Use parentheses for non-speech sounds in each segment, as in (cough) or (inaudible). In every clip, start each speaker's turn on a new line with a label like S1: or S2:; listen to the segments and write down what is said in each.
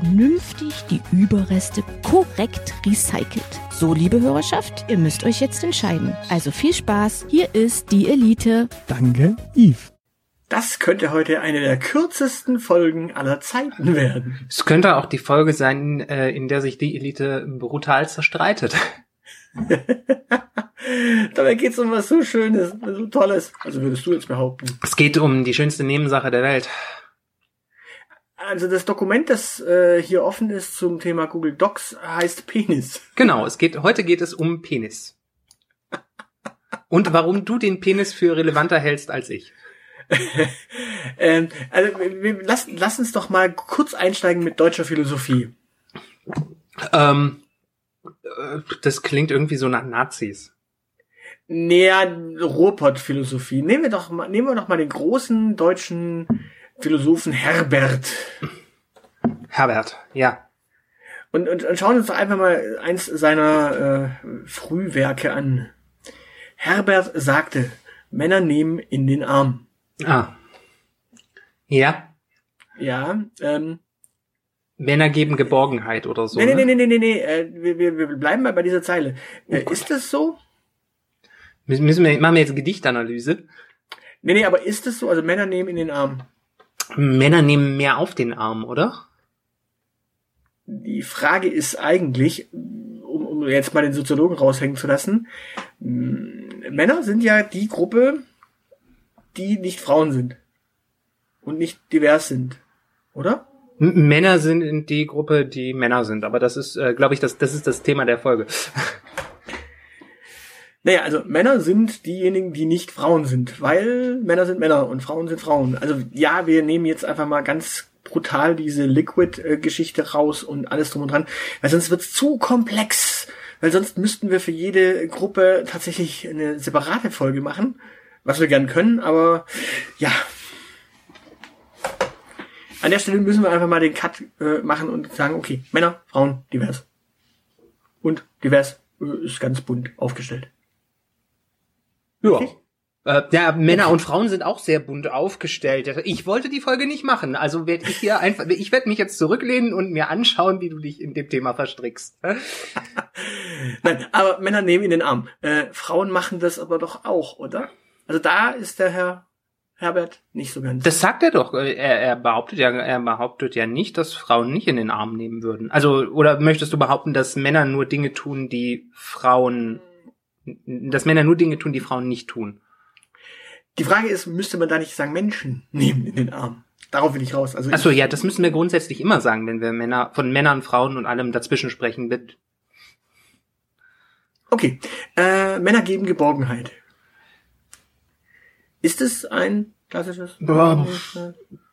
S1: vernünftig die Überreste korrekt recycelt. So, liebe Hörerschaft, ihr müsst euch jetzt entscheiden. Also viel Spaß, hier ist die Elite.
S2: Danke, Yves.
S3: Das könnte heute eine der kürzesten Folgen aller Zeiten werden.
S4: Es könnte auch die Folge sein, äh, in der sich die Elite brutal zerstreitet. (laughs)
S3: Dabei geht es um was so Schönes, so Tolles. Also würdest du jetzt behaupten.
S4: Es geht um die schönste Nebensache der Welt.
S3: Also das Dokument, das äh, hier offen ist zum Thema Google Docs, heißt Penis. (laughs)
S4: Genau, es geht, heute geht es um Penis. Und warum du den Penis für relevanter hältst als ich. (laughs)
S3: ähm, also lass, lass uns doch mal kurz einsteigen mit deutscher Philosophie.
S4: Ähm, äh, das klingt irgendwie so nach Nazis.
S3: Naja, Ruhrpott-Philosophie. Nehmen wir doch mal, nehmen wir doch mal den großen deutschen Philosophen Herbert.
S4: Herbert, ja.
S3: Und, und, und schauen uns doch einfach mal eins seiner äh, Frühwerke an. Herbert sagte, Männer nehmen in den Arm.
S4: Ah. Ja.
S3: Ja, ähm,
S4: Männer geben Geborgenheit oder so.
S3: nee, nee,
S4: ne?
S3: nee, nee, nee, nee, äh, wir, wir, wir bleiben mal bei dieser Zeile. Äh, ist das so?
S4: Müssen wir, machen wir jetzt Gedichtanalyse.
S3: Nee, nee, aber ist es so? Also Männer nehmen in den Arm.
S4: Männer nehmen mehr auf den Arm, oder?
S3: Die Frage ist eigentlich, um, um jetzt mal den Soziologen raushängen zu lassen, mh, Männer sind ja die Gruppe, die nicht Frauen sind und nicht divers sind, oder?
S4: Männer sind in die Gruppe, die Männer sind. Aber das ist, äh, glaube ich, das, das ist das Thema der Folge.
S3: Naja, also Männer sind diejenigen, die nicht Frauen sind, weil Männer sind Männer und Frauen sind Frauen. Also ja, wir nehmen jetzt einfach mal ganz brutal diese Liquid-Geschichte raus und alles drum und dran, weil sonst wird's zu komplex. Weil sonst müssten wir für jede Gruppe tatsächlich eine separate Folge machen, was wir gern können, aber ja. An der Stelle müssen wir einfach mal den Cut äh, machen und sagen, okay, Männer, Frauen, divers. Und divers äh, ist ganz bunt aufgestellt.
S4: Ja. Äh, ja, Männer und Frauen sind auch sehr bunt aufgestellt. Ich wollte die Folge nicht machen, also werde ich hier einfach, ich werde mich jetzt zurücklehnen und mir anschauen, wie du dich in dem Thema verstrickst. (laughs)
S3: Nein, aber Männer nehmen in den Arm. Äh, Frauen machen das aber doch auch, oder? Also da ist der Herr Herbert nicht so ganz.
S4: Das sagt er doch. Er, er behauptet ja, er behauptet ja nicht, dass Frauen nicht in den Arm nehmen würden. Also, oder möchtest du behaupten, dass Männer nur Dinge tun, die Frauen, dass Männer nur Dinge tun, die Frauen nicht tun?
S3: Die Frage ist, müsste man da nicht sagen, Menschen nehmen in den Arm? Darauf will ich raus. Also
S4: Achso, ja, das müssen wir grundsätzlich immer sagen, wenn wir Männer, von Männern, Frauen und allem dazwischen sprechen. Mit
S3: Okay. Äh, Männer geben Geborgenheit. Ist es ein klassisches?
S4: Boah.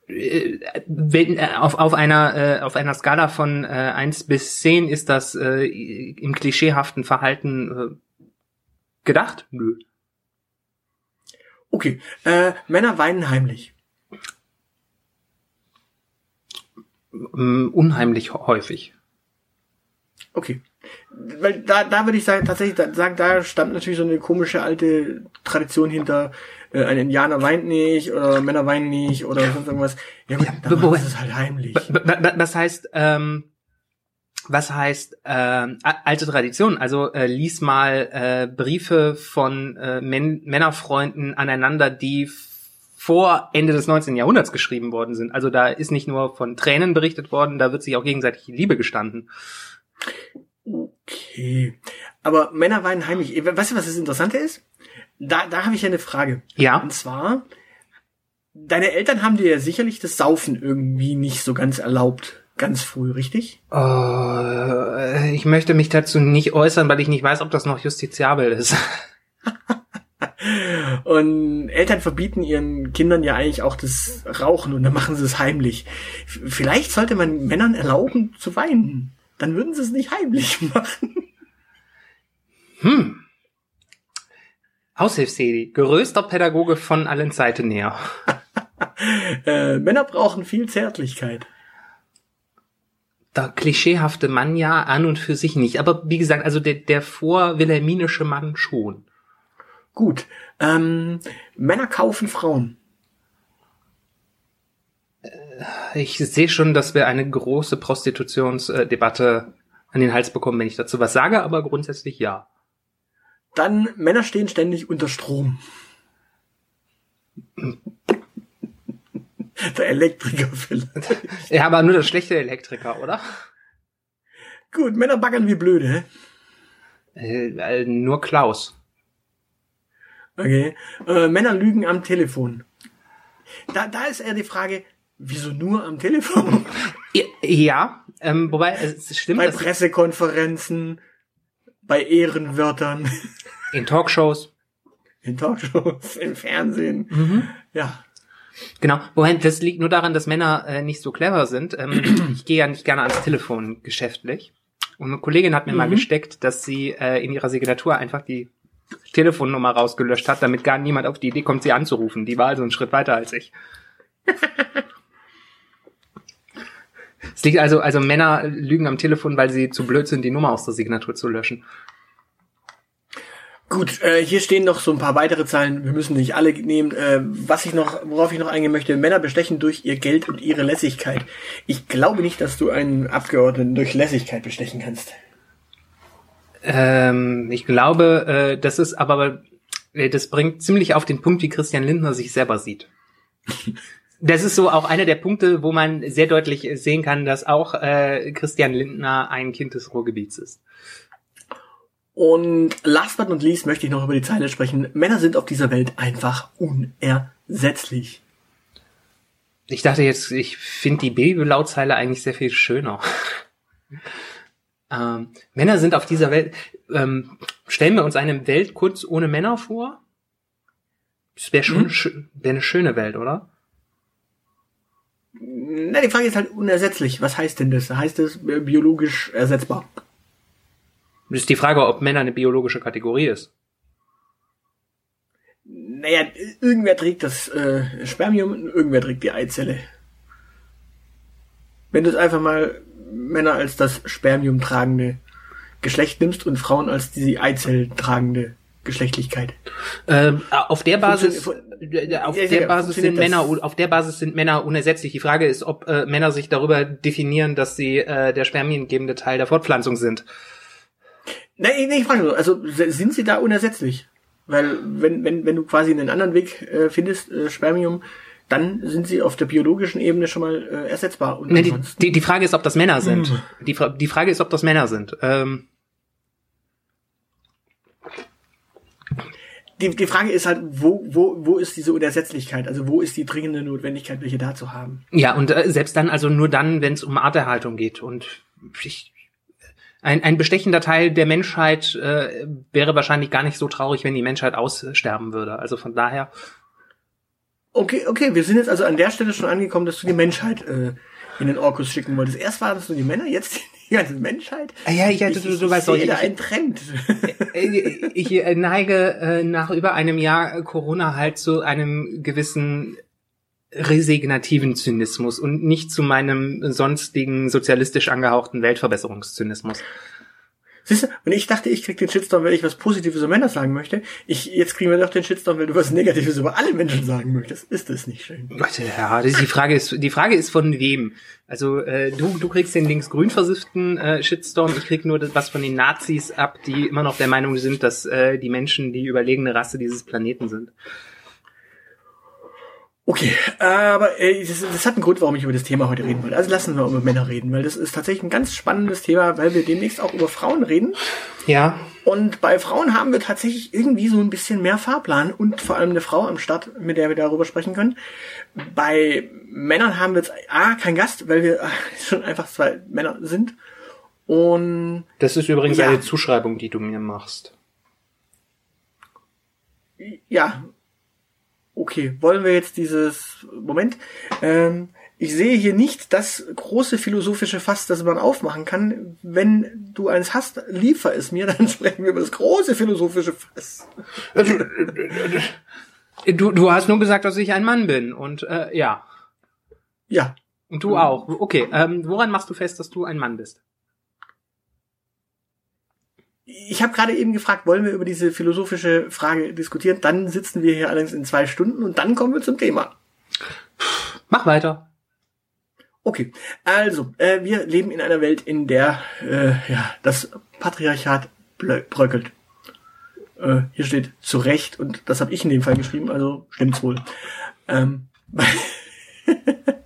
S4: äh, wenn, äh, auf, auf einer äh, auf einer Skala von äh, 1 bis 10 ist das äh, im klischeehaften Verhalten äh, gedacht? Nö.
S3: Okay. Äh, Männer weinen heimlich.
S4: Unheimlich häufig.
S3: Okay. Weil da, da würde ich sagen, tatsächlich da, sagen, da stammt natürlich so eine komische alte Tradition hinter, äh, ein Indianer weint nicht oder Männer weinen nicht oder sonst irgendwas. Ja gut,
S4: Ja,
S3: dann sie es halt heimlich.
S4: Das heißt, ähm, was heißt a- alte Tradition? Also äh, lies mal äh, Briefe von äh, Män Männerfreunden aneinander, die vor Ende des 19. Jahrhunderts geschrieben worden sind. Also da ist nicht nur von Tränen berichtet worden, da wird sich auch gegenseitig die Liebe gestanden.
S3: Okay. Aber Männer weinen heimlich. Weißt du, was das Interessante ist? Da, da habe ich ja eine Frage.
S4: Ja.
S3: Und zwar, deine Eltern haben dir ja sicherlich das Saufen irgendwie nicht so ganz erlaubt. Ganz früh, richtig?
S4: Äh, ich möchte mich dazu nicht äußern, weil ich nicht weiß, ob das noch justiziabel ist. (laughs)
S3: Und Eltern verbieten ihren Kindern ja eigentlich auch das Rauchen und dann machen sie es heimlich. Vielleicht sollte man Männern erlauben zu weinen. Dann würden sie es nicht heimlich (laughs) machen.
S4: Hm. Aushilfsedi, größter Pädagoge von allen Seiten näher. (laughs)
S3: äh, Männer brauchen viel Zärtlichkeit.
S4: Der klischeehafte Mann ja an und für sich nicht. Aber wie gesagt, also der, der vorwilhelminische Mann schon.
S3: Gut. Ähm, Männer kaufen Frauen.
S4: Ich sehe schon, dass wir eine große Prostitutionsdebatte an den Hals bekommen, wenn ich dazu was sage, aber grundsätzlich ja.
S3: Dann Männer stehen ständig unter Strom. (laughs) Der Elektriker vielleicht.
S4: Ja, aber nur der schlechte Elektriker, oder?
S3: Gut, Männer baggern wie blöde, hä?
S4: Äh, äh, nur Klaus.
S3: Okay. Äh, Männer lügen am Telefon. Da, da ist eher die Frage, wieso nur am Telefon?
S4: Ja, ähm, wobei es stimmt.
S3: Bei Pressekonferenzen, bei Ehrenwörtern.
S4: In Talkshows.
S3: In Talkshows, im Fernsehen.
S4: Mhm.
S3: Ja.
S4: Genau, wobei das liegt nur daran, dass Männer äh, nicht so clever sind. Ähm, (clears throat) ich gehe ja nicht gerne ans Telefon geschäftlich. Und eine Kollegin hat mir mhm. mal gesteckt, dass sie äh, in ihrer Signatur einfach die Telefonnummer rausgelöscht hat, damit gar niemand auf die Idee kommt, sie anzurufen. Die war also einen Schritt weiter als ich. (laughs) es liegt also, also Männer lügen am Telefon, weil sie zu blöd sind, die Nummer aus der Signatur zu löschen.
S3: Gut, äh, hier stehen noch so ein paar weitere Zahlen. Wir müssen nicht alle nehmen. Äh, was ich noch, worauf ich noch eingehen möchte: Männer bestechen durch ihr Geld und ihre Lässigkeit. Ich glaube nicht, dass du einen Abgeordneten durch Lässigkeit bestechen kannst.
S4: Ähm, ich glaube, äh, das ist aber, äh, das bringt ziemlich auf den Punkt, wie Christian Lindner sich selber sieht. (laughs) Das ist so auch einer der Punkte, wo man sehr deutlich sehen kann, dass auch äh, Christian Lindner ein Kind des Ruhrgebiets ist.
S3: Und last but not least möchte ich noch über die Zeile sprechen. Männer sind auf dieser Welt einfach unersetzlich.
S4: Ich dachte jetzt, ich finde die Babylauzeile eigentlich sehr viel schöner. (laughs) ähm, Männer sind auf dieser Welt. Ähm, stellen wir uns eine Welt kurz ohne Männer vor? Das wäre schon hm? wär eine schöne Welt, oder?
S3: Na, die Frage ist halt unersetzlich. Was heißt denn das? Heißt es biologisch ersetzbar?
S4: Das ist die Frage, ob Männer eine biologische Kategorie ist.
S3: Naja, irgendwer trägt das äh, Spermium und irgendwer trägt die Eizelle. Wenn du es einfach mal Männer als das Spermium tragende Geschlecht nimmst und Frauen als die Eizellen tragende Geschlechtlichkeit.
S4: Ähm, auf der Basis, äh, auf ja, der Basis sind Männer, auf der Basis sind Männer unersetzlich. Die Frage ist, ob äh, Männer sich darüber definieren, dass sie äh, der spermiengebende Teil der Fortpflanzung sind.
S3: Nein, nee, ich frage nur, also sind sie da unersetzlich? Weil wenn, wenn, wenn du quasi einen anderen Weg äh, findest, äh, Spermium, dann sind sie auf der biologischen Ebene schon mal äh, ersetzbar.
S4: Und nee, die, die, die Frage ist, ob das Männer sind. Mhm. Die, die Frage ist, ob das Männer sind. Ähm,
S3: die, die Frage ist halt, wo, wo, wo ist diese Unersetzlichkeit? Also wo ist die dringende Notwendigkeit, welche da zu haben?
S4: Ja, und äh, selbst dann, also nur dann, wenn es um Arterhaltung geht. Und ich, ein, ein bestechender Teil der Menschheit äh, wäre wahrscheinlich gar nicht so traurig, wenn die Menschheit aussterben würde. Also von daher.
S3: Okay, okay, wir sind jetzt also an der Stelle schon angekommen, dass du die Menschheit äh, in den Orkus schicken wolltest. Erst waren es nur die Männer, jetzt die ganze Menschheit.
S4: Ah, ja, ja, du, du, du weißt doch,
S3: ich, ein Trend.
S4: Ich, ich neige äh, nach über einem Jahr Corona halt zu einem gewissen resignativen Zynismus und nicht zu meinem sonstigen sozialistisch angehauchten Weltverbesserungszynismus.
S3: Siehst du, und ich dachte, ich krieg den Shitstorm, weil ich was Positives über Männer sagen möchte. Ich, jetzt kriegen wir doch den Shitstorm, weil du was Negatives über alle Menschen sagen möchtest. Ist das nicht schön?
S4: Ja, das ist die Frage ist, die Frage ist von wem? Also, äh, du, du kriegst den links-grün versifften äh, Shitstorm, ich krieg nur das, was von den Nazis ab, die immer noch der Meinung sind, dass äh, die Menschen die überlegene Rasse dieses Planeten sind.
S3: Okay, aber äh, das, das hat einen Grund, warum ich über das Thema heute reden wollte. Also lassen wir über Männer reden, weil das ist tatsächlich ein ganz spannendes Thema, weil wir demnächst auch über Frauen reden.
S4: Ja.
S3: Und bei Frauen haben wir tatsächlich irgendwie so ein bisschen mehr Fahrplan und vor allem eine Frau am Start, mit der wir darüber sprechen können. Bei Männern haben wir jetzt A, kein Gast, weil wir (laughs) schon einfach zwei Männer sind. Und
S4: das ist übrigens ja. eine Zuschreibung, die du mir machst.
S3: Ja, okay, wollen wir jetzt dieses Moment? Ähm, ich sehe hier nicht das große philosophische Fass, das man aufmachen kann. Wenn du eins hast, liefer es mir, (laughs) dann sprechen wir über das große philosophische Fass.
S4: Du, du hast nur gesagt, dass ich ein Mann bin und äh, ja.
S3: Ja.
S4: Und du auch. Okay, ähm, woran machst du fest, dass du ein Mann bist?
S3: Ich habe gerade eben gefragt, wollen wir über diese philosophische Frage diskutieren? Dann sitzen wir hier allerdings in zwei Stunden und dann kommen wir zum Thema.
S4: Mach weiter.
S3: Okay, also äh, wir leben in einer Welt, in der äh, ja, das Patriarchat bröckelt. Äh, hier steht zu Recht und das habe ich in dem Fall geschrieben, also stimmt's wohl. Ähm, (laughs)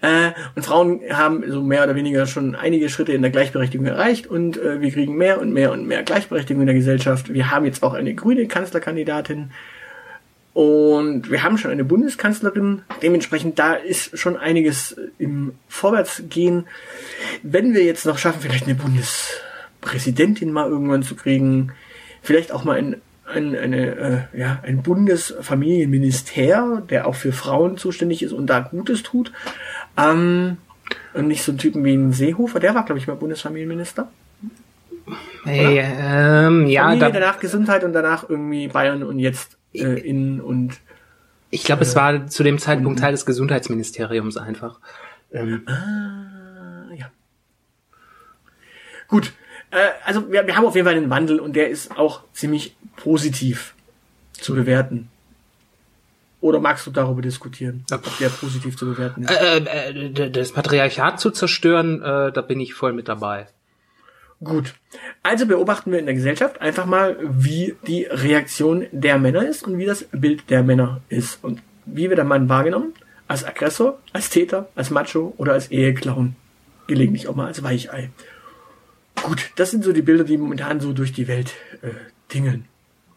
S3: äh, und Frauen haben so mehr oder weniger schon einige Schritte in der Gleichberechtigung erreicht und äh, wir kriegen mehr und mehr und mehr Gleichberechtigung in der Gesellschaft. Wir haben jetzt auch eine grüne Kanzlerkandidatin und wir haben schon eine Bundeskanzlerin. Dementsprechend da ist schon einiges im Vorwärtsgehen. Wenn wir jetzt noch schaffen, vielleicht eine Bundespräsidentin mal irgendwann zu kriegen, vielleicht auch mal ein ein, eine, äh, ja, ein Bundesfamilienminister, der auch für Frauen zuständig ist und da Gutes tut. Ähm, und nicht so ein Typen wie ein Seehofer, der war, glaube ich, mal Bundesfamilienminister.
S4: Hey, ähm, ja,
S3: Familie, da, danach Gesundheit und danach irgendwie Bayern und jetzt äh, Innen und
S4: ich glaube, äh, es war zu dem Zeitpunkt Teil des Gesundheitsministeriums einfach.
S3: Ähm. Ah, ja. Gut, äh, also wir, wir haben auf jeden Fall einen Wandel und der ist auch ziemlich positiv zu bewerten. Oder magst du darüber diskutieren, ob der positiv zu bewerten ist?
S4: Äh, äh, das Patriarchat zu zerstören, äh, da bin ich voll mit dabei.
S3: Gut. Also beobachten wir in der Gesellschaft einfach mal, wie die Reaktion der Männer ist und wie das Bild der Männer ist. Und wie wird der Mann wahrgenommen? Als Aggressor, als Täter, als Macho oder als Eheclown. Gelegentlich auch mal als Weichei. Gut, das sind so die Bilder, die momentan so durch die Welt äh, tingeln.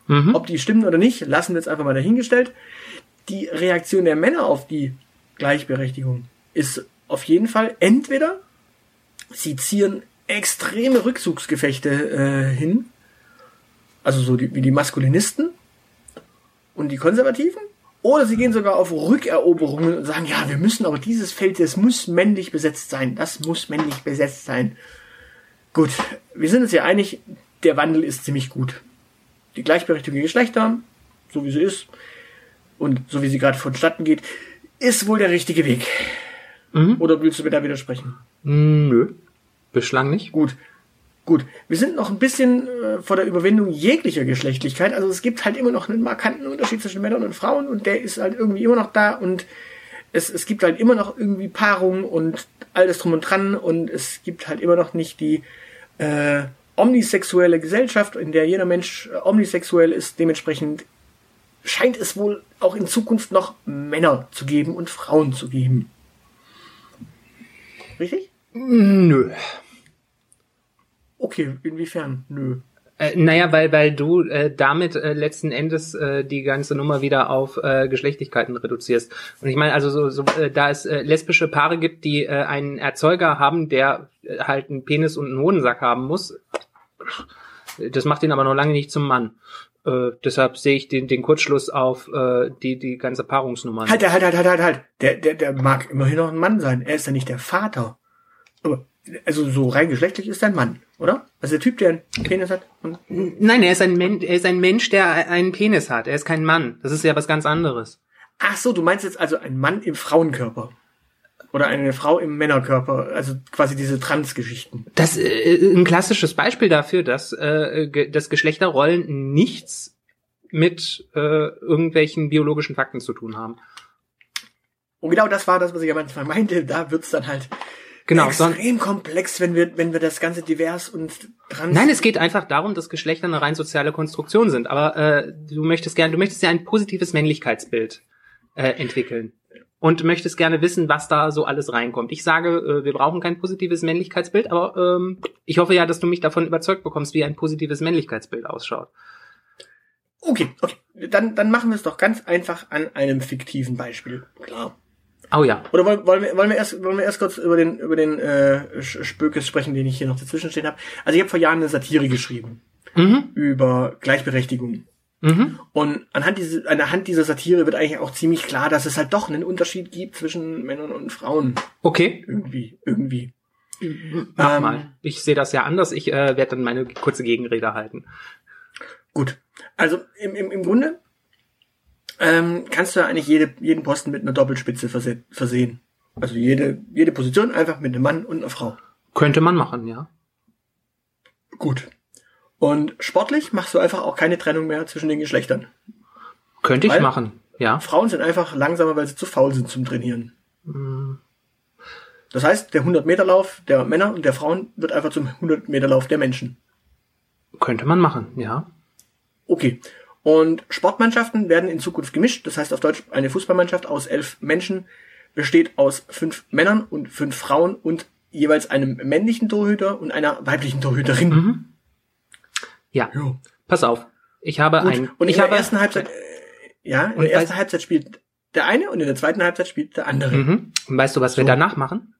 S3: Mhm. Ob die stimmen oder nicht, lassen wir jetzt einfach mal dahingestellt. Die Reaktion der Männer auf die Gleichberechtigung ist auf jeden Fall entweder sie ziehen extreme Rückzugsgefechte äh, hin, also so die, wie die Maskulinisten und die Konservativen, oder sie gehen sogar auf Rückeroberungen und sagen, ja, wir müssen aber dieses Feld, das muss männlich besetzt sein, das muss männlich besetzt sein. Gut, wir sind uns ja einig, der Wandel ist ziemlich gut. Die Gleichberechtigung der Geschlechter, so wie sie ist, und so wie sie gerade vonstatten geht, ist wohl der richtige Weg. Mhm. Oder willst du mir da widersprechen?
S4: Nö, bislang nicht.
S3: Gut. Gut, wir sind noch ein bisschen äh, vor der Überwindung jeglicher Geschlechtlichkeit. Also es gibt halt immer noch einen markanten Unterschied zwischen Männern und Frauen und der ist halt irgendwie immer noch da und es, es gibt halt immer noch irgendwie Paarungen und alles drum und dran und es gibt halt immer noch nicht die äh, omnisexuelle Gesellschaft, in der jeder Mensch äh, omnisexuell ist. Dementsprechend scheint es wohl auch in Zukunft noch Männer zu geben und Frauen zu geben. Richtig?
S4: Nö.
S3: Okay, inwiefern? Nö.
S4: Äh, naja, weil, weil du äh, damit äh, letzten Endes äh, die ganze Nummer wieder auf äh, Geschlechtlichkeiten reduzierst. Und ich meine, also so, so äh, da es äh, lesbische Paare gibt, die äh, einen Erzeuger haben, der äh, halt einen Penis und einen Hodensack haben muss, das macht ihn aber noch lange nicht zum Mann. Äh, deshalb sehe ich den, den Kurzschluss auf äh, die, die ganze Paarungsnummer.
S3: Halt, halt, halt, halt, halt, halt. Der, der, der mag immerhin noch ein Mann sein. Er ist ja nicht der Vater. Aber also so rein geschlechtlich ist er ein Mann, oder? Also der Typ, der einen Penis hat.
S4: Nein, er ist ein Mensch, er ist ein Mensch, der einen Penis hat. Er ist kein Mann. Das ist ja was ganz anderes.
S3: Ach so, du meinst jetzt also ein Mann im Frauenkörper. Oder eine Frau im Männerkörper, also quasi diese Trans-Geschichten.
S4: Das äh, ein klassisches Beispiel dafür, dass äh, dass Geschlechterrollen nichts mit äh, irgendwelchen biologischen Fakten zu tun haben.
S3: Und genau das war das, was ich am Anfang meinte. Da wird's dann halt
S4: genau,
S3: extrem komplex, wenn wir, wenn wir das Ganze divers und
S4: dran. Nein, es geht einfach darum, dass Geschlechter eine rein soziale Konstruktion sind. Aber äh, du möchtest gerne, du möchtest ja ein positives Männlichkeitsbild äh, entwickeln und möchtest gerne wissen, was da so alles reinkommt. Ich sage, äh, wir brauchen kein positives Männlichkeitsbild, aber ähm, ich hoffe ja, dass du mich davon überzeugt bekommst, wie ein positives Männlichkeitsbild ausschaut.
S3: Okay, okay. Dann, dann machen wir es doch ganz einfach an einem fiktiven Beispiel. Klar.
S4: Oh ja.
S3: Oder wollen, wollen, wir, wollen, wir erst, wollen wir erst kurz über den, über den äh, Spökes sprechen, den ich hier noch dazwischen stehen habe? Also ich habe vor Jahren eine Satire geschrieben mhm. über Gleichberechtigung. Mhm. Und anhand, diese, anhand dieser Satire wird eigentlich auch ziemlich klar, dass es halt doch einen Unterschied gibt zwischen Männern und Frauen.
S4: Okay.
S3: Irgendwie, irgendwie.
S4: Mach ähm, mal. Ich sehe das ja anders. Ich äh, werde dann meine kurze Gegenrede halten.
S3: Gut. Also im, im, im Grunde ähm, kannst du eigentlich jede, jeden Posten mit einer Doppelspitze verse versehen. Also jede, jede Position einfach mit einem Mann und einer Frau.
S4: Könnte man machen, ja.
S3: Gut. Und sportlich machst du einfach auch keine Trennung mehr zwischen den Geschlechtern.
S4: Könnte ich weil machen, ja.
S3: Frauen sind einfach langsamer, weil sie zu faul sind zum Trainieren. Mhm. Das heißt, der 100-Meter-Lauf der Männer und der Frauen wird einfach zum 100-Meter-Lauf der Menschen.
S4: Könnte man machen, ja.
S3: Okay. Und Sportmannschaften werden in Zukunft gemischt. Das heißt auf Deutsch, eine Fußballmannschaft aus elf Menschen besteht aus fünf Männern und fünf Frauen und jeweils einem männlichen Torhüter und einer weiblichen Torhüterin. Mhm.
S4: Ja. Jo. Pass auf. Ich habe
S3: Gut.
S4: ein.
S3: Und
S4: ich
S3: in
S4: habe,
S3: der ersten Halbzeit, äh, ja, in der ersten Halbzeit spielt der eine und in der zweiten Halbzeit spielt der andere.
S4: Mhm. Und weißt du, was so. wir danach machen?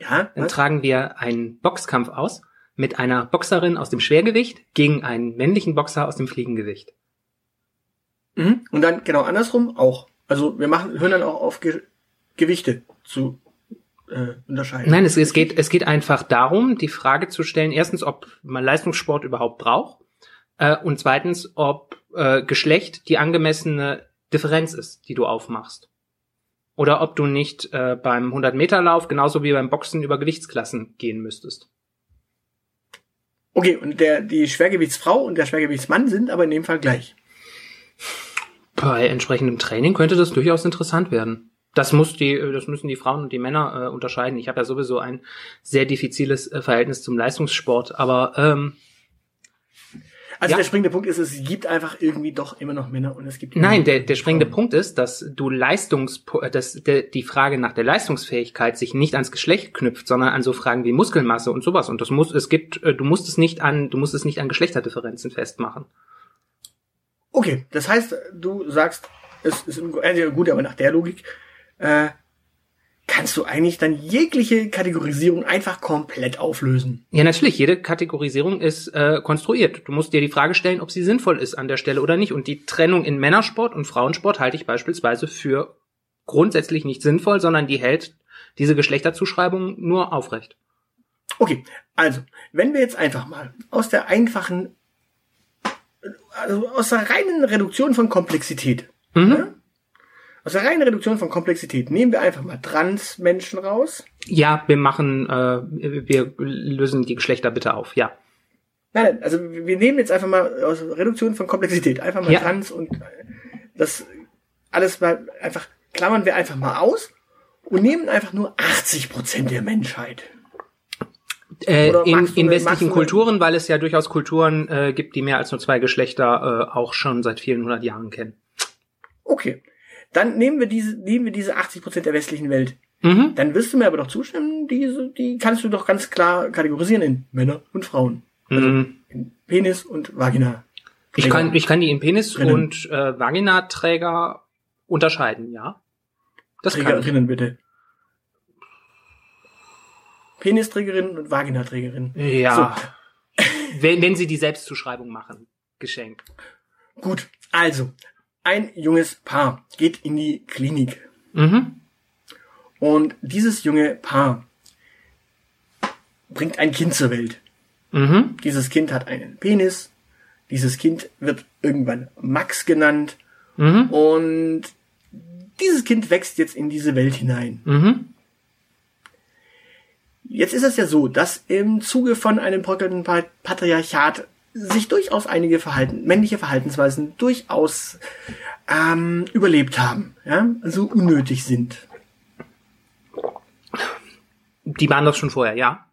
S3: Ja.
S4: Dann was? tragen wir einen Boxkampf aus mit einer Boxerin aus dem Schwergewicht gegen einen männlichen Boxer aus dem Fliegengewicht.
S3: Mhm. Und dann genau andersrum auch. Also wir machen, hören dann auch auf Ge Gewichte zu äh, unterscheiden.
S4: Nein, es, es, geht, es geht einfach darum, die Frage zu stellen, erstens, ob man Leistungssport überhaupt braucht äh, und zweitens, ob äh, Geschlecht die angemessene Differenz ist, die du aufmachst. Oder ob du nicht äh, beim 100-Meter-Lauf genauso wie beim Boxen über Gewichtsklassen gehen müsstest.
S3: Okay, und der, die Schwergewichtsfrau und der Schwergewichtsmann sind aber in dem Fall gleich.
S4: Bei entsprechendem Training könnte das durchaus interessant werden. Das muss die, das müssen die Frauen und die Männer äh, unterscheiden. Ich habe ja sowieso ein sehr diffiziles äh, Verhältnis zum Leistungssport, aber ähm,
S3: also ja. der springende Punkt ist, es gibt einfach irgendwie doch immer noch Männer und es gibt
S4: Nein, der, der springende Punkt ist, dass du Leistungs dass der, die Frage nach der Leistungsfähigkeit sich nicht ans Geschlecht knüpft, sondern an so Fragen wie Muskelmasse und sowas und das muss es gibt äh, du musst es nicht an du musst es nicht an Geschlechterdifferenzen festmachen.
S3: Okay, das heißt, du sagst, es ist äh, gut, aber nach der Logik äh, kannst du eigentlich dann jegliche Kategorisierung einfach komplett auflösen.
S4: Ja, natürlich. Jede Kategorisierung ist äh, konstruiert. Du musst dir die Frage stellen, ob sie sinnvoll ist an der Stelle oder nicht. Und die Trennung in Männersport und Frauensport halte ich beispielsweise für grundsätzlich nicht sinnvoll, sondern die hält diese Geschlechterzuschreibung nur aufrecht.
S3: Okay, also, wenn wir jetzt einfach mal aus der einfachen, also aus der reinen Reduktion von Komplexität, mhm. ja, aus der reinen Reduktion von Komplexität nehmen wir einfach mal Trans-Menschen raus.
S4: Ja, wir machen, äh, wir lösen die Geschlechter bitte auf, ja.
S3: Nein, also wir nehmen jetzt einfach mal aus Reduktion von Komplexität einfach mal ja. Trans und das alles mal einfach klammern wir einfach mal aus und nehmen einfach nur 80 Prozent der Menschheit.
S4: Äh, in, in westlichen Kulturen, weil es ja durchaus Kulturen äh, gibt, die mehr als nur zwei Geschlechter äh, auch schon seit vielen hundert Jahren kennen.
S3: Okay. Dann nehmen wir diese, nehmen wir diese 80 Prozent der westlichen Welt. Mhm. Dann wirst du mir aber doch zustimmen, diese, die kannst du doch ganz klar kategorisieren in Männer und Frauen. Also mhm. in Penis und Vagina.
S4: Ich kann, ich kann die in Penis Drinnen. und äh, Vaginaträger unterscheiden, ja.
S3: Das Trägerinnen bitte. Penisträgerin und Vaginaträgerin.
S4: Ja. So. (laughs) wenn, wenn sie die Selbstzuschreibung machen. Geschenk.
S3: Gut, also ein junges Paar geht in die Klinik. Mhm. Und dieses junge Paar bringt ein Kind zur Welt. Mhm. Dieses Kind hat einen Penis. Dieses Kind wird irgendwann Max genannt. Mhm. Und dieses Kind wächst jetzt in diese Welt hinein. Mhm. Jetzt ist es ja so, dass im Zuge von einem bröckelnden Patriarchat sich durchaus einige Verhalten, männliche Verhaltensweisen durchaus ähm, überlebt haben, ja, also unnötig sind.
S4: Die waren das schon vorher, ja.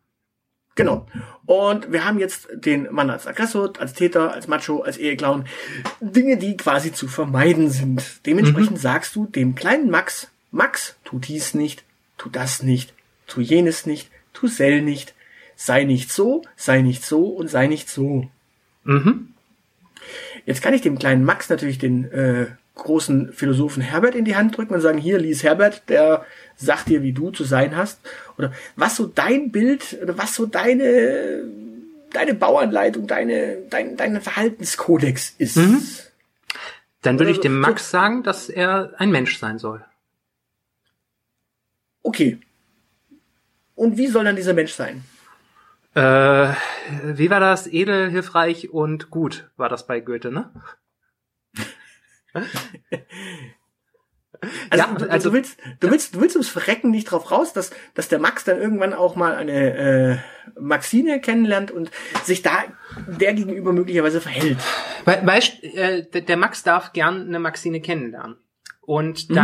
S3: Genau. Und wir haben jetzt den Mann als Aggressor, als Täter, als Macho, als Eheclown. Dinge, die quasi zu vermeiden sind. Dementsprechend mhm. sagst du dem kleinen Max, Max, tu dies nicht, tu das nicht, tu jenes nicht, tu sell nicht, sei nicht so, sei nicht so und sei nicht so. Mhm. Jetzt kann ich dem kleinen Max natürlich den äh, großen Philosophen Herbert in die Hand drücken und sagen, hier, lies Herbert, der sagt dir, wie du zu sein hast. Oder was so dein Bild, oder was so deine, deine Bauanleitung, deine, dein, dein Verhaltenskodex ist. Mhm.
S4: Dann würde ich dem Max sagen, dass er ein Mensch sein soll.
S3: Okay. Und wie soll dann dieser Mensch sein?
S4: Äh, wie war das? Edel, hilfreich und gut war das bei Goethe, ne? (laughs)
S3: Also, ja, du, also, du willst, du willst, du willst ums Verrecken nicht drauf raus, dass, dass der Max dann irgendwann auch mal eine äh, Maxine kennenlernt und sich da der gegenüber möglicherweise verhält.
S4: Weißt, äh, der Max darf gern eine Maxine kennenlernen. Und mhm.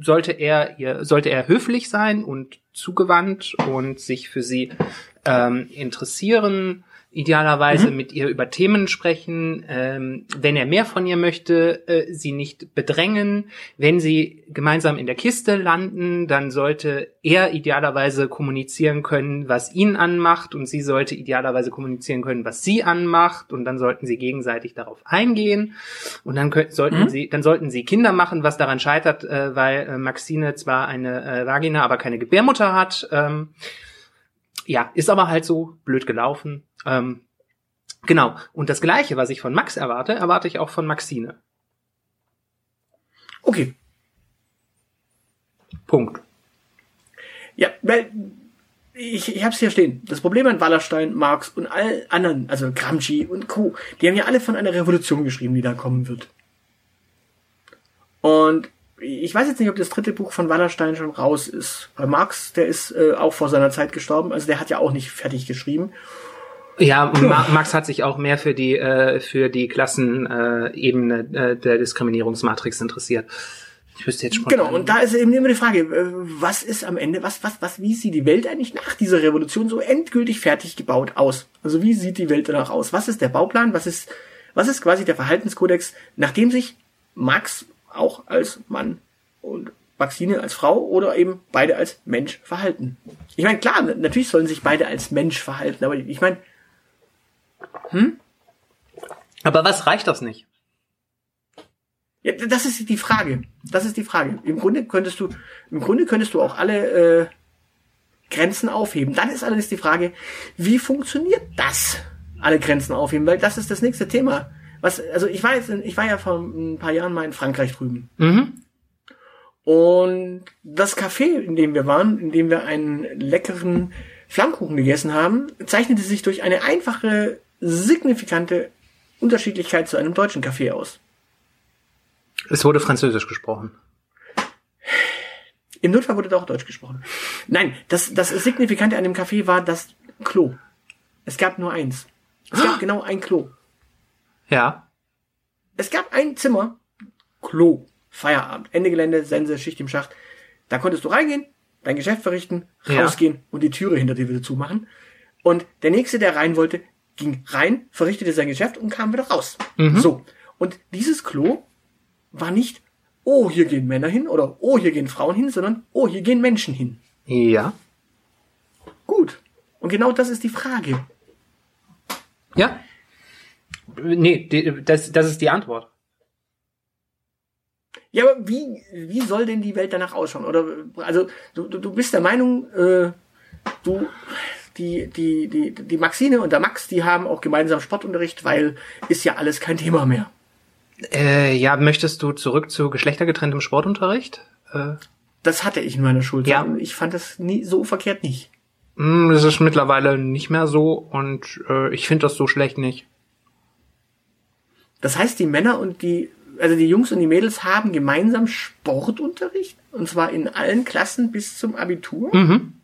S4: Sollte er ihr, sollte er höflich sein und zugewandt und sich für sie ähm, interessieren idealerweise mhm. mit ihr über Themen sprechen, ähm, wenn er mehr von ihr möchte, äh, sie nicht bedrängen. Wenn sie gemeinsam in der Kiste landen, dann sollte er idealerweise kommunizieren können, was ihn anmacht und sie sollte idealerweise kommunizieren können, was sie anmacht und dann sollten sie gegenseitig darauf eingehen und dann könnten, sollten mhm. sie, dann sollten sie Kinder machen, was daran scheitert, äh, weil äh, Maxine zwar eine äh, Vagina, aber keine Gebärmutter hat. Ähm, ja, ist aber halt so blöd gelaufen. Ähm, genau. Und das Gleiche, was ich von Max erwarte, erwarte ich auch von Maxine.
S3: Okay.
S4: Punkt.
S3: Ja, weil ich, ich hab's hier stehen. Das Problem an Wallerstein, Marx und all anderen, also Gramsci und Co., die haben ja alle von einer Revolution geschrieben, die da kommen wird. Und ich weiß jetzt nicht, ob das dritte Buch von Wallerstein schon raus ist. Bei Marx, der ist äh, auch vor seiner Zeit gestorben, also der hat ja auch nicht fertig geschrieben.
S4: Ja, Ma Max hat sich auch mehr für die äh, für die Klassenebene äh, der Diskriminierungsmatrix interessiert.
S3: Ich wüsste jetzt schon. Genau, und da ist eben immer die Frage, äh, was ist am Ende, was, was, was, wie sieht die Welt eigentlich nach dieser Revolution so endgültig fertig gebaut aus? Also wie sieht die Welt danach aus? Was ist der Bauplan? Was ist, was ist quasi der Verhaltenskodex, nachdem sich Max auch als Mann und Maxine als Frau oder eben beide als Mensch verhalten. Ich meine, klar, natürlich sollen sich beide als Mensch verhalten, aber ich meine,
S4: hm? Aber was reicht das nicht?
S3: Ja, das ist die Frage. Das ist die Frage. Im Grunde könntest du, im Grunde könntest du auch alle äh, Grenzen aufheben. Dann ist allerdings die Frage, wie funktioniert das? Alle Grenzen aufheben, weil das ist das nächste Thema. Was, also ich war jetzt, in, ich war ja vor ein paar Jahren mal in Frankreich drüben. Mhm. Und das Café, in dem wir waren, in dem wir einen leckeren Flammkuchen gegessen haben, zeichnete sich durch eine einfache, signifikante Unterschiedlichkeit zu einem deutschen Café aus.
S4: Es wurde Französisch gesprochen.
S3: Im Notfall wurde da auch Deutsch gesprochen. Nein, das, das Signifikante an dem Café war das Klo. Es gab nur eins. Es gab genau ein Klo.
S4: Ja.
S3: Es gab ein Zimmer, Klo, Feierabend, Ende Gelände, Sense, Schicht im Schacht. Da konntest du reingehen, dein Geschäft verrichten, rausgehen ja. und die Türe hinter dir wieder zumachen. Und der nächste, der rein wollte, ging rein, verrichtete sein Geschäft und kam wieder raus. Mhm. So. Und dieses Klo war nicht, oh, hier gehen Männer hin oder oh, hier gehen Frauen hin, sondern oh, hier gehen Menschen hin.
S4: Ja.
S3: Gut. Und genau das ist die Frage.
S4: Ja. Nee, das, das ist die Antwort.
S3: Ja, aber wie, wie soll denn die Welt danach ausschauen? Oder also du, du bist der Meinung, äh, du die, die, die, die Maxine und der Max, die haben auch gemeinsam Sportunterricht, weil ist ja alles kein Thema mehr.
S4: Äh, ja, möchtest du zurück zu geschlechtergetrenntem Sportunterricht? Äh,
S3: das hatte ich in meiner Schulzeit ja. ich fand das nie so verkehrt nicht.
S4: Mm, das ist mittlerweile nicht mehr so und äh, ich finde das so schlecht nicht.
S3: Das heißt, die Männer und die, also die Jungs und die Mädels haben gemeinsam Sportunterricht und zwar in allen Klassen bis zum Abitur.
S4: Mhm.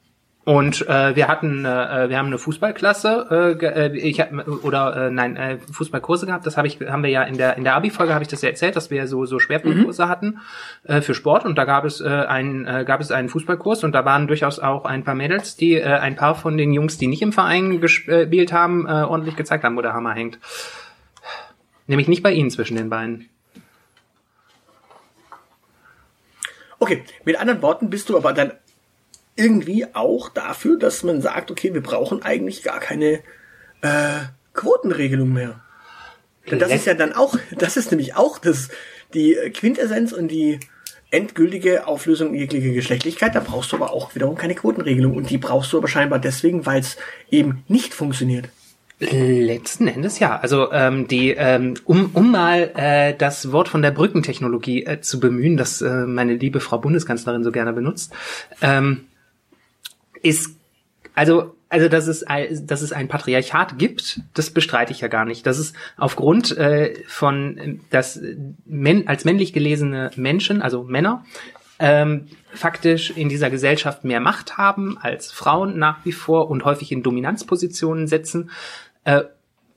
S4: Und äh, wir hatten, äh, wir haben eine Fußballklasse, äh, äh ich hab, oder äh, nein, äh, Fußballkurse gehabt. Das habe ich, haben wir ja in der in der Abi-Folge habe ich das ja erzählt, dass wir so so Schwerpunktkurse mhm. hatten äh, für Sport. Und da gab es äh, einen äh, gab es einen Fußballkurs und da waren durchaus auch ein paar Mädels, die äh, ein paar von den Jungs, die nicht im Verein gespielt haben, äh, ordentlich gezeigt haben, wo der Hammer hängt. Nämlich nicht bei Ihnen zwischen den Beinen.
S3: Okay, mit anderen Worten bist du aber dann irgendwie auch dafür, dass man sagt, okay, wir brauchen eigentlich gar keine äh, Quotenregelung mehr. Denn das ist ja dann auch, (laughs) das ist nämlich auch das, die Quintessenz und die endgültige Auflösung jeglicher Geschlechtlichkeit. Da brauchst du aber auch wiederum keine Quotenregelung. Und die brauchst du aber scheinbar deswegen, weil es eben nicht funktioniert.
S4: Letzten Endes ja. Also ähm, die, ähm, um, um mal äh, das Wort von der Brückentechnologie äh, zu bemühen, das äh, meine liebe Frau Bundeskanzlerin so gerne benutzt, ähm, ist also also dass es dass es ein Patriarchat gibt, das bestreite ich ja gar nicht. Das ist aufgrund äh, von dass men, als männlich gelesene Menschen, also Männer, ähm, faktisch in dieser Gesellschaft mehr Macht haben als Frauen nach wie vor und häufig in Dominanzpositionen setzen. Äh,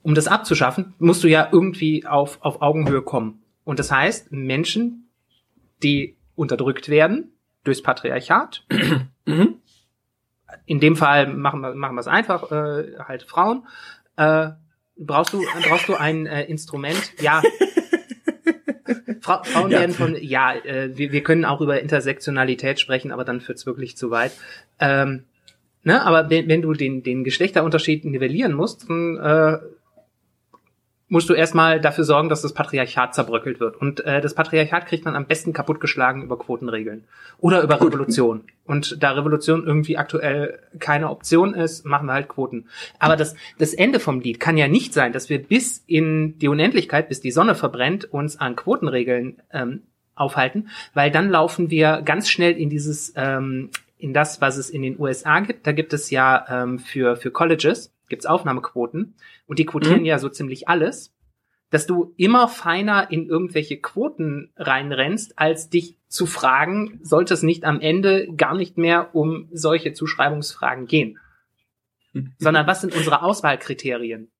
S4: um das abzuschaffen, musst du ja irgendwie auf, auf Augenhöhe kommen. Und das heißt, Menschen, die unterdrückt werden durchs Patriarchat, mhm. In dem Fall machen wir, machen wir es einfach, äh, halt Frauen, äh, brauchst du, brauchst du ein äh, Instrument, ja, (laughs) Fra Frauen ja. werden von, ja, äh, wir, wir können auch über Intersektionalität sprechen, aber dann führt's wirklich zu weit. Ähm, ne, aber wenn, wenn du den, den Geschlechterunterschied nivellieren musst, dann äh, musst du erstmal dafür sorgen, dass das Patriarchat zerbröckelt wird. Und äh, das Patriarchat kriegt man am besten kaputtgeschlagen über Quotenregeln oder über Revolution. Und da Revolution irgendwie aktuell keine Option ist, machen wir halt Quoten. Aber das, das Ende vom Lied kann ja nicht sein, dass wir bis in die Unendlichkeit, bis die Sonne verbrennt, uns an Quotenregeln ähm, aufhalten, weil dann laufen wir ganz schnell in dieses, ähm, in das, was es in den USA gibt. Da gibt es ja ähm, für, für Colleges, gibt's Aufnahmequoten und die quotieren mhm. ja so ziemlich alles, dass du immer feiner in irgendwelche Quoten reinrennst, als dich zu fragen, sollte es nicht am Ende gar nicht mehr um solche Zuschreibungsfragen gehen. Sondern was sind unsere Auswahlkriterien?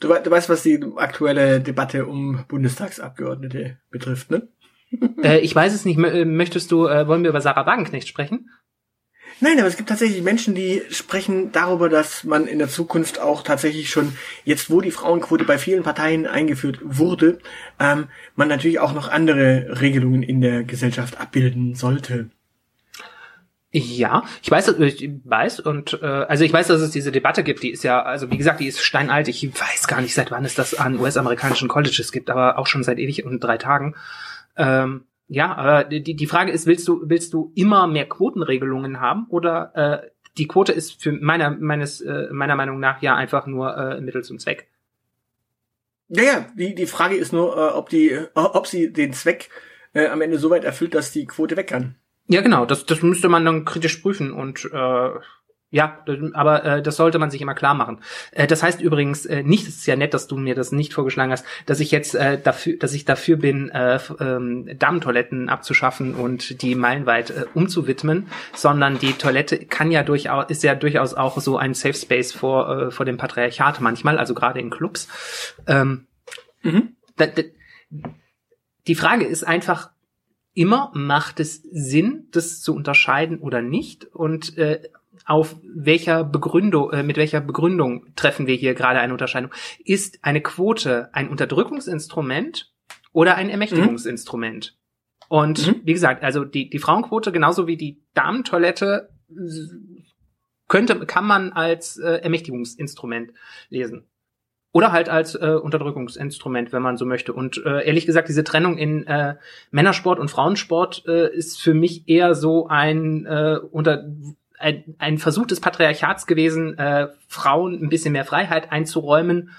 S3: Du, du weißt, was die aktuelle Debatte um Bundestagsabgeordnete betrifft, ne?
S4: äh, ich weiß es nicht. Möchtest du, äh, wollen wir über Sarah Wagenknecht sprechen?
S3: Nein, aber es gibt tatsächlich Menschen, die sprechen darüber, dass man in der Zukunft auch tatsächlich schon, jetzt wo die Frauenquote bei vielen Parteien eingeführt wurde, ähm, man natürlich auch noch andere Regelungen in der Gesellschaft abbilden sollte.
S4: Ja, ich weiß, ich weiß und äh, also ich weiß, dass es diese Debatte gibt. Die ist ja, also wie gesagt, die ist steinalt. Ich weiß gar nicht, seit wann es das an US-amerikanischen Colleges gibt, aber auch schon seit ewig und drei Tagen. Ähm, ja, aber die, die Frage ist, willst du, willst du immer mehr Quotenregelungen haben oder äh, die Quote ist für meiner, meines, äh, meiner Meinung nach ja einfach nur äh, Mittel zum Zweck.
S3: Ja, ja, die, die Frage ist nur, äh, ob die, äh, (laughs) ob sie den Zweck äh, am Ende so weit erfüllt, dass die Quote weg kann.
S4: Ja, genau, das, das müsste man dann kritisch prüfen und äh, ja, aber äh, das sollte man sich immer klar machen. Äh, das heißt übrigens äh, nicht, es ist ja nett, dass du mir das nicht vorgeschlagen hast, dass ich jetzt äh, dafür, dass ich dafür bin, äh, ähm, Damentoiletten abzuschaffen und die meilenweit äh, umzuwidmen, sondern die Toilette kann ja durchaus, ist ja durchaus auch so ein Safe Space vor äh, vor dem Patriarchat manchmal, also gerade in Clubs. Ähm, mhm. da, da, die Frage ist einfach immer, macht es Sinn, das zu unterscheiden oder nicht? Und äh, auf welcher Begründung, äh, mit welcher Begründung treffen wir hier gerade eine Unterscheidung? Ist eine Quote ein Unterdrückungsinstrument oder ein Ermächtigungsinstrument? Mhm. Und mhm. wie gesagt, also die, die Frauenquote genauso wie die Damentoilette könnte, kann man als äh, Ermächtigungsinstrument lesen. Oder halt als äh, Unterdrückungsinstrument, wenn man so möchte. Und äh, ehrlich gesagt, diese Trennung in äh, Männersport und Frauensport äh, ist für mich eher so ein äh, unter ein, ein Versuch des Patriarchats gewesen, äh, Frauen ein bisschen mehr Freiheit einzuräumen,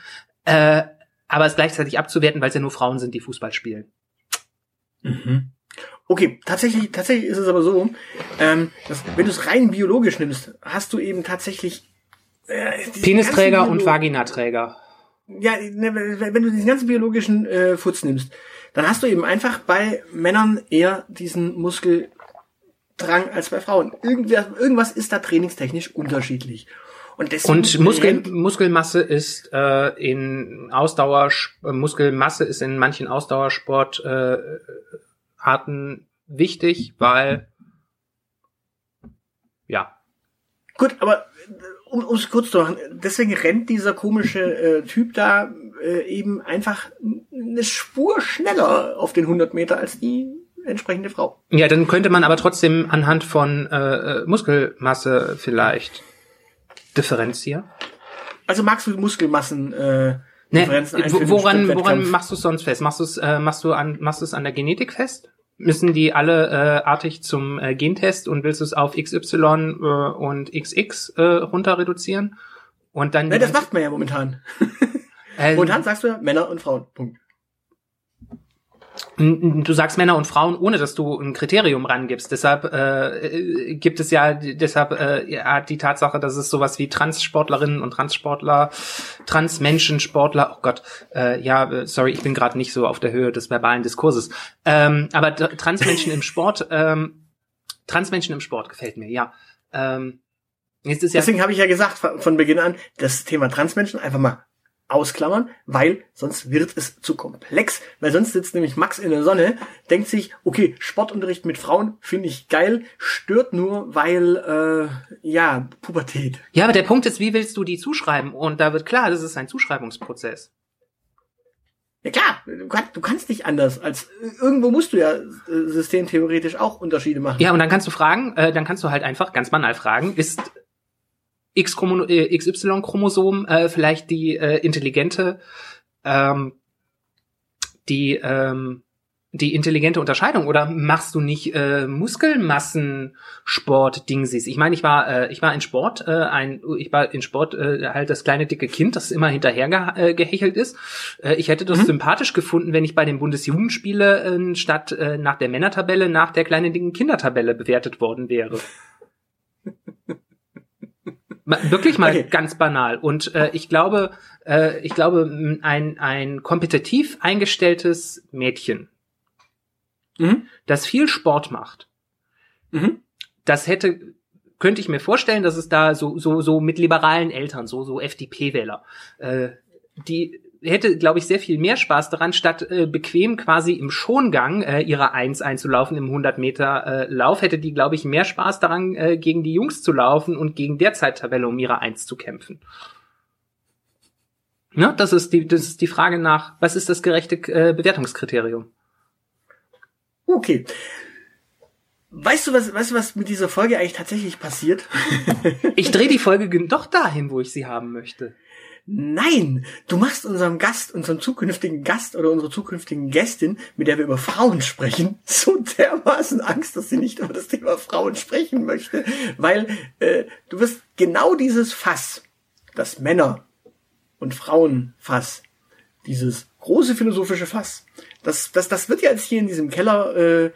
S4: äh, aber es gleichzeitig abzuwerten, weil es ja nur Frauen sind, die Fußball spielen.
S3: Mhm. Okay, tatsächlich, tatsächlich ist es aber so, ähm, dass, wenn du es rein biologisch nimmst, hast du eben tatsächlich
S4: äh, Penisträger und Vaginaträger.
S3: Ja, ne, wenn du diesen ganzen biologischen äh, Futz nimmst, dann hast du eben einfach bei Männern eher diesen Muskel Drang als bei Frauen. Irgendwas, irgendwas ist da trainingstechnisch unterschiedlich.
S4: Und, und Muskel, Muskelmasse ist äh, in Ausdauer äh, Muskelmasse ist in manchen Ausdauersportarten äh, wichtig, weil ja.
S3: Gut, aber um es kurz zu machen, deswegen rennt dieser komische äh, Typ da äh, eben einfach eine Spur schneller auf den 100 Meter als die entsprechende Frau.
S4: Ja, dann könnte man aber trotzdem anhand von äh, äh Muskelmasse vielleicht differenzieren.
S3: Also magst du Muskelmassen äh,
S4: ne, woran woran machst du es sonst fest? Machst du es äh, machst du an machst du es an der Genetik fest? Müssen die alle äh, artig zum äh, Gentest und willst du es auf XY äh, und XX äh, runter reduzieren? Und dann.
S3: Nein, das macht man ja momentan. (laughs) (laughs)
S4: äh,
S3: momentan sagst du ja Männer und Frauen. Punkt.
S4: Du sagst Männer und Frauen, ohne dass du ein Kriterium rangibst. Deshalb äh, gibt es ja, deshalb äh, die Tatsache, dass es sowas wie Transsportlerinnen und Transsportler, Transmenschensportler, oh Gott, äh, ja, sorry, ich bin gerade nicht so auf der Höhe des verbalen Diskurses. Ähm, aber Transmenschen im Sport, (laughs) ähm, Transmenschen im Sport gefällt mir, ja. Ähm,
S3: ist ja Deswegen habe ich ja gesagt von Beginn an, das Thema Transmenschen einfach mal ausklammern, weil sonst wird es zu komplex, weil sonst sitzt nämlich Max in der Sonne, denkt sich, okay, Sportunterricht mit Frauen finde ich geil, stört nur, weil, äh, ja, Pubertät.
S4: Ja, aber der Punkt ist, wie willst du die zuschreiben? Und da wird klar, das ist ein Zuschreibungsprozess.
S3: Ja klar, du, kann, du kannst nicht anders als irgendwo musst du ja äh, systemtheoretisch auch Unterschiede machen.
S4: Ja, und dann kannst du fragen, äh, dann kannst du halt einfach ganz banal fragen, ist XY-Chromosom äh, vielleicht die äh, intelligente, ähm, die ähm, die intelligente Unterscheidung oder machst du nicht äh, Muskelmassensport Dingsies? Ich meine, ich war äh, ich war in Sport äh, ein ich war in Sport äh, halt das kleine dicke Kind, das immer hinterher ge äh, gehechelt ist. Äh, ich hätte das mhm. sympathisch gefunden, wenn ich bei den Bundesjugendspiele äh, statt äh, nach der Männertabelle nach der kleinen dicken Kindertabelle bewertet worden wäre. Wirklich mal okay. ganz banal. Und äh, ich glaube, äh, ich glaube, ein, ein kompetitiv eingestelltes Mädchen, mhm. das viel Sport macht, mhm. das hätte, könnte ich mir vorstellen, dass es da so, so, so mit liberalen Eltern, so, so FDP-Wähler, äh, die hätte, glaube ich, sehr viel mehr Spaß daran, statt äh, bequem quasi im Schongang äh, ihrer Eins einzulaufen im 100 Meter äh, Lauf, hätte die, glaube ich, mehr Spaß daran, äh, gegen die Jungs zu laufen und gegen der Zeittabelle um ihre Eins zu kämpfen. Ja, das ist die, das ist die Frage nach, was ist das gerechte äh, Bewertungskriterium?
S3: Okay. Weißt du, was, weißt du, was mit dieser Folge eigentlich tatsächlich passiert?
S4: ich drehe die (laughs) Folge doch dahin, wo ich sie haben möchte.
S3: Nein, du machst unserem Gast, unserem zukünftigen Gast oder unserer zukünftigen Gästin, mit der wir über Frauen sprechen, (laughs) so dermaßen Angst, dass sie nicht über das Thema Frauen sprechen möchte, weil äh, du wirst genau dieses Fass, das Männer und Frauen Fass, dieses große philosophische Fass, das, das, das wird ja jetzt hier in diesem Keller äh,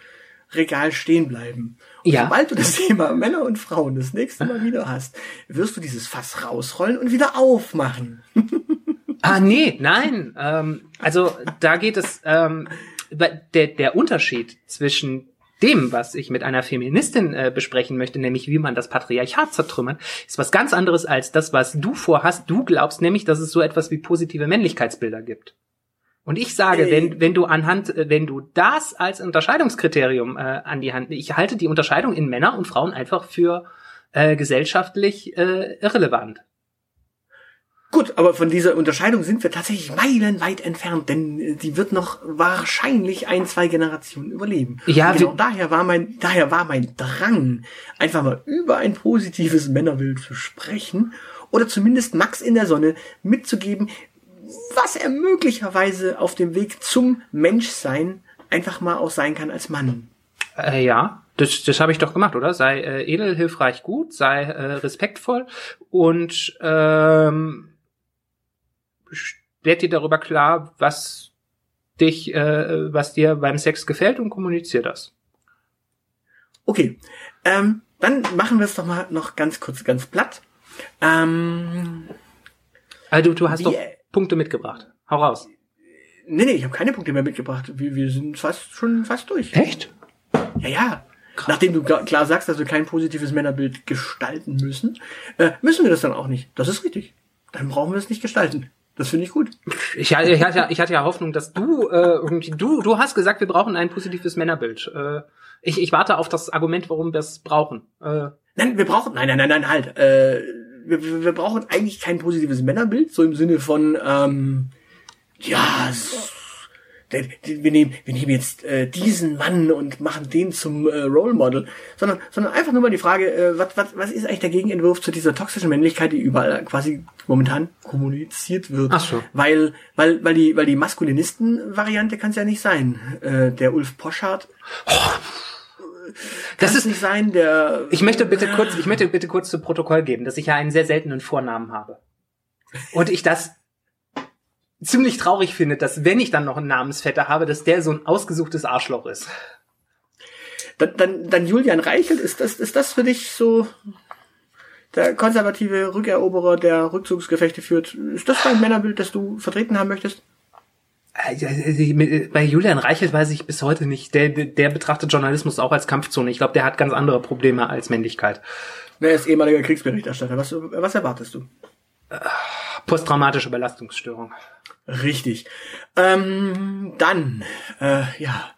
S3: Regal stehen bleiben. Und ja. sobald du das (laughs) Thema Männer und Frauen das nächste Mal wieder hast, wirst du dieses Fass rausrollen und wieder aufmachen. (laughs)
S4: ah, nee, nein. Ähm, also da geht es, ähm, der, der Unterschied zwischen dem, was ich mit einer Feministin äh, besprechen möchte, nämlich wie man das Patriarchat zertrümmert, ist was ganz anderes als das, was du vorhast. Du glaubst nämlich, dass es so etwas wie positive Männlichkeitsbilder gibt. Und ich sage, wenn, wenn du anhand, äh, wenn du das als Unterscheidungskriterium äh, an die Hand, ich halte die Unterscheidung in Männer und Frauen einfach für äh, gesellschaftlich äh, irrelevant.
S3: Gut, aber von dieser Unterscheidung sind wir tatsächlich meilenweit entfernt, denn äh, die wird noch wahrscheinlich ein, zwei Generationen überleben. Ja, genau daher war mein, daher war mein Drang, einfach mal über ein positives Männerbild zu sprechen oder zumindest Max in der Sonne mitzugeben, was er möglicherweise auf dem Weg zum Menschsein einfach mal auch sein kann als Mann.
S4: Äh, ja, das, das habe ich doch gemacht, oder? Sei äh, edel, hilfreich, gut, sei äh, respektvoll und ähm, werd dir darüber klar, was dich, äh, was dir beim Sex gefällt und kommunizier das.
S3: Okay, ähm, dann machen wir es doch mal noch ganz kurz, ganz platt. Ähm,
S4: also du, du hast doch Punkte mitgebracht. Hau raus.
S3: Nee, nee, ich habe keine Punkte mehr mitgebracht. Wir, wir sind fast schon fast durch.
S4: Echt?
S3: Ja, ja. Krass. Nachdem du klar sagst, dass wir kein positives Männerbild gestalten müssen, äh, müssen wir das dann auch nicht. Das ist richtig. Dann brauchen wir es nicht gestalten. Das finde ich gut.
S4: Ich, ich, hatte, ja, ich hatte ja Hoffnung, dass du äh, irgendwie du du hast gesagt, wir brauchen ein positives Männerbild. Äh, ich, ich warte auf das Argument, warum wir es brauchen. Äh,
S3: nein, wir brauchen nein nein nein nein halt. Äh, wir, wir brauchen eigentlich kein positives Männerbild, so im Sinne von, ähm, ja, wir nehmen, wir nehmen jetzt äh, diesen Mann und machen den zum äh, Role Model, sondern, sondern einfach nur mal die Frage, äh, was, was, was ist eigentlich der Gegenentwurf zu dieser toxischen Männlichkeit, die überall quasi momentan kommuniziert wird?
S4: Ach so.
S3: Weil, weil, weil die, weil die Maskulinisten-Variante kann es ja nicht sein. Äh, der Ulf Poschardt. Oh
S4: das ist nicht sein, der. Ich möchte bitte kurz, ich möchte bitte kurz zu Protokoll geben, dass ich ja einen sehr seltenen Vornamen habe. Und ich das ziemlich traurig finde, dass wenn ich dann noch einen Namensvetter habe, dass der so ein ausgesuchtes Arschloch ist.
S3: Dann, dann, dann Julian Reichelt, ist das, ist das für dich so der konservative Rückeroberer, der Rückzugsgefechte führt? Ist das dein Männerbild, das du vertreten haben möchtest?
S4: Bei Julian Reichelt weiß ich bis heute nicht. Der, der betrachtet Journalismus auch als Kampfzone. Ich glaube, der hat ganz andere Probleme als Männlichkeit.
S3: Er ist ehemaliger Kriegsberichterstatter. Was, was erwartest du?
S4: Posttraumatische Belastungsstörung.
S3: Richtig. Ähm, dann, äh, ja.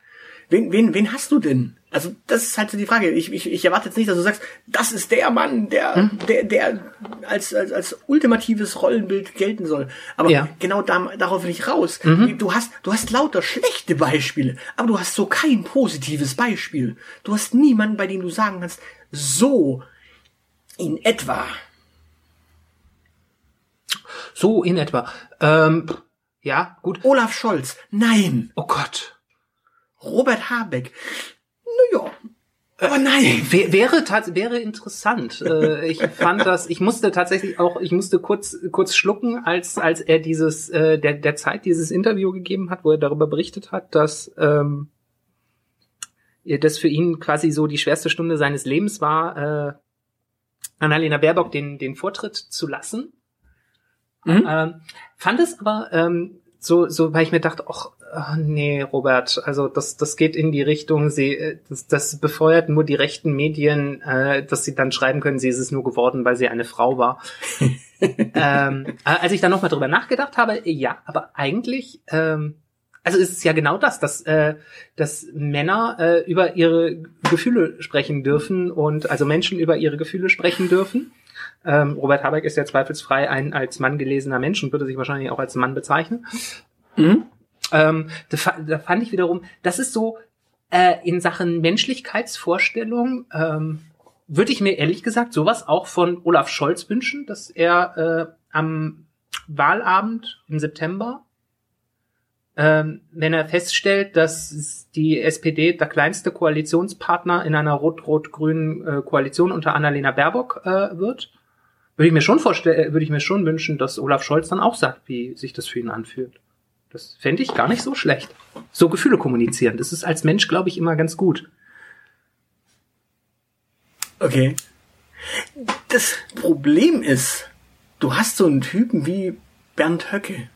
S3: Wen, wen, wen hast du denn? Also das ist halt so die Frage. Ich, ich, ich erwarte jetzt nicht, dass du sagst, das ist der Mann, der, hm? der, der als, als, als ultimatives Rollenbild gelten soll. Aber ja. genau da, darauf will ich raus. Mhm. Du hast, du hast lauter schlechte Beispiele, aber du hast so kein positives Beispiel. Du hast niemanden, bei dem du sagen kannst, so in etwa.
S4: So in etwa. Ähm, ja, gut.
S3: Olaf Scholz. Nein.
S4: Oh Gott.
S3: Robert Habeck. Naja. Aber nein. (laughs)
S4: Wäre wäre interessant. Äh, ich fand das, ich musste tatsächlich auch, ich musste kurz kurz schlucken, als als er dieses äh, der der Zeit dieses Interview gegeben hat, wo er darüber berichtet hat, dass ähm, das für ihn quasi so die schwerste Stunde seines Lebens war, äh, Annalena Baerbock den den Vortritt zu lassen. Mhm. Ähm, fand es aber ähm, so so, weil ich mir dachte, ach Ach, nee, Robert, also das, das geht in die Richtung, sie, äh, das, das befeuert nur die rechten Medien, äh, dass sie dann schreiben können, sie ist es nur geworden, weil sie eine Frau war. (laughs) ähm, äh, als ich dann nochmal drüber nachgedacht habe, ja, aber eigentlich, ähm, also ist es ja genau das, dass, äh, dass Männer äh, über ihre Gefühle sprechen dürfen und also Menschen über ihre Gefühle sprechen dürfen. Ähm, Robert Habeck ist ja zweifelsfrei ein als Mann gelesener Mensch und würde sich wahrscheinlich auch als Mann bezeichnen. Mhm. Ähm, da, da, fand ich wiederum, das ist so äh, in Sachen Menschlichkeitsvorstellung, ähm, würde ich mir ehrlich gesagt sowas auch von Olaf Scholz wünschen, dass er äh, am Wahlabend im September, ähm, wenn er feststellt, dass die SPD der kleinste Koalitionspartner in einer rot-rot-grünen äh, Koalition unter Annalena Baerbock äh, wird, würde ich mir schon vorstellen, würde ich mir schon wünschen, dass Olaf Scholz dann auch sagt, wie sich das für ihn anfühlt. Das fände ich gar nicht so schlecht. So Gefühle kommunizieren. Das ist als Mensch, glaube ich, immer ganz gut.
S3: Okay. Das Problem ist, du hast so einen Typen wie Bernd Höcke.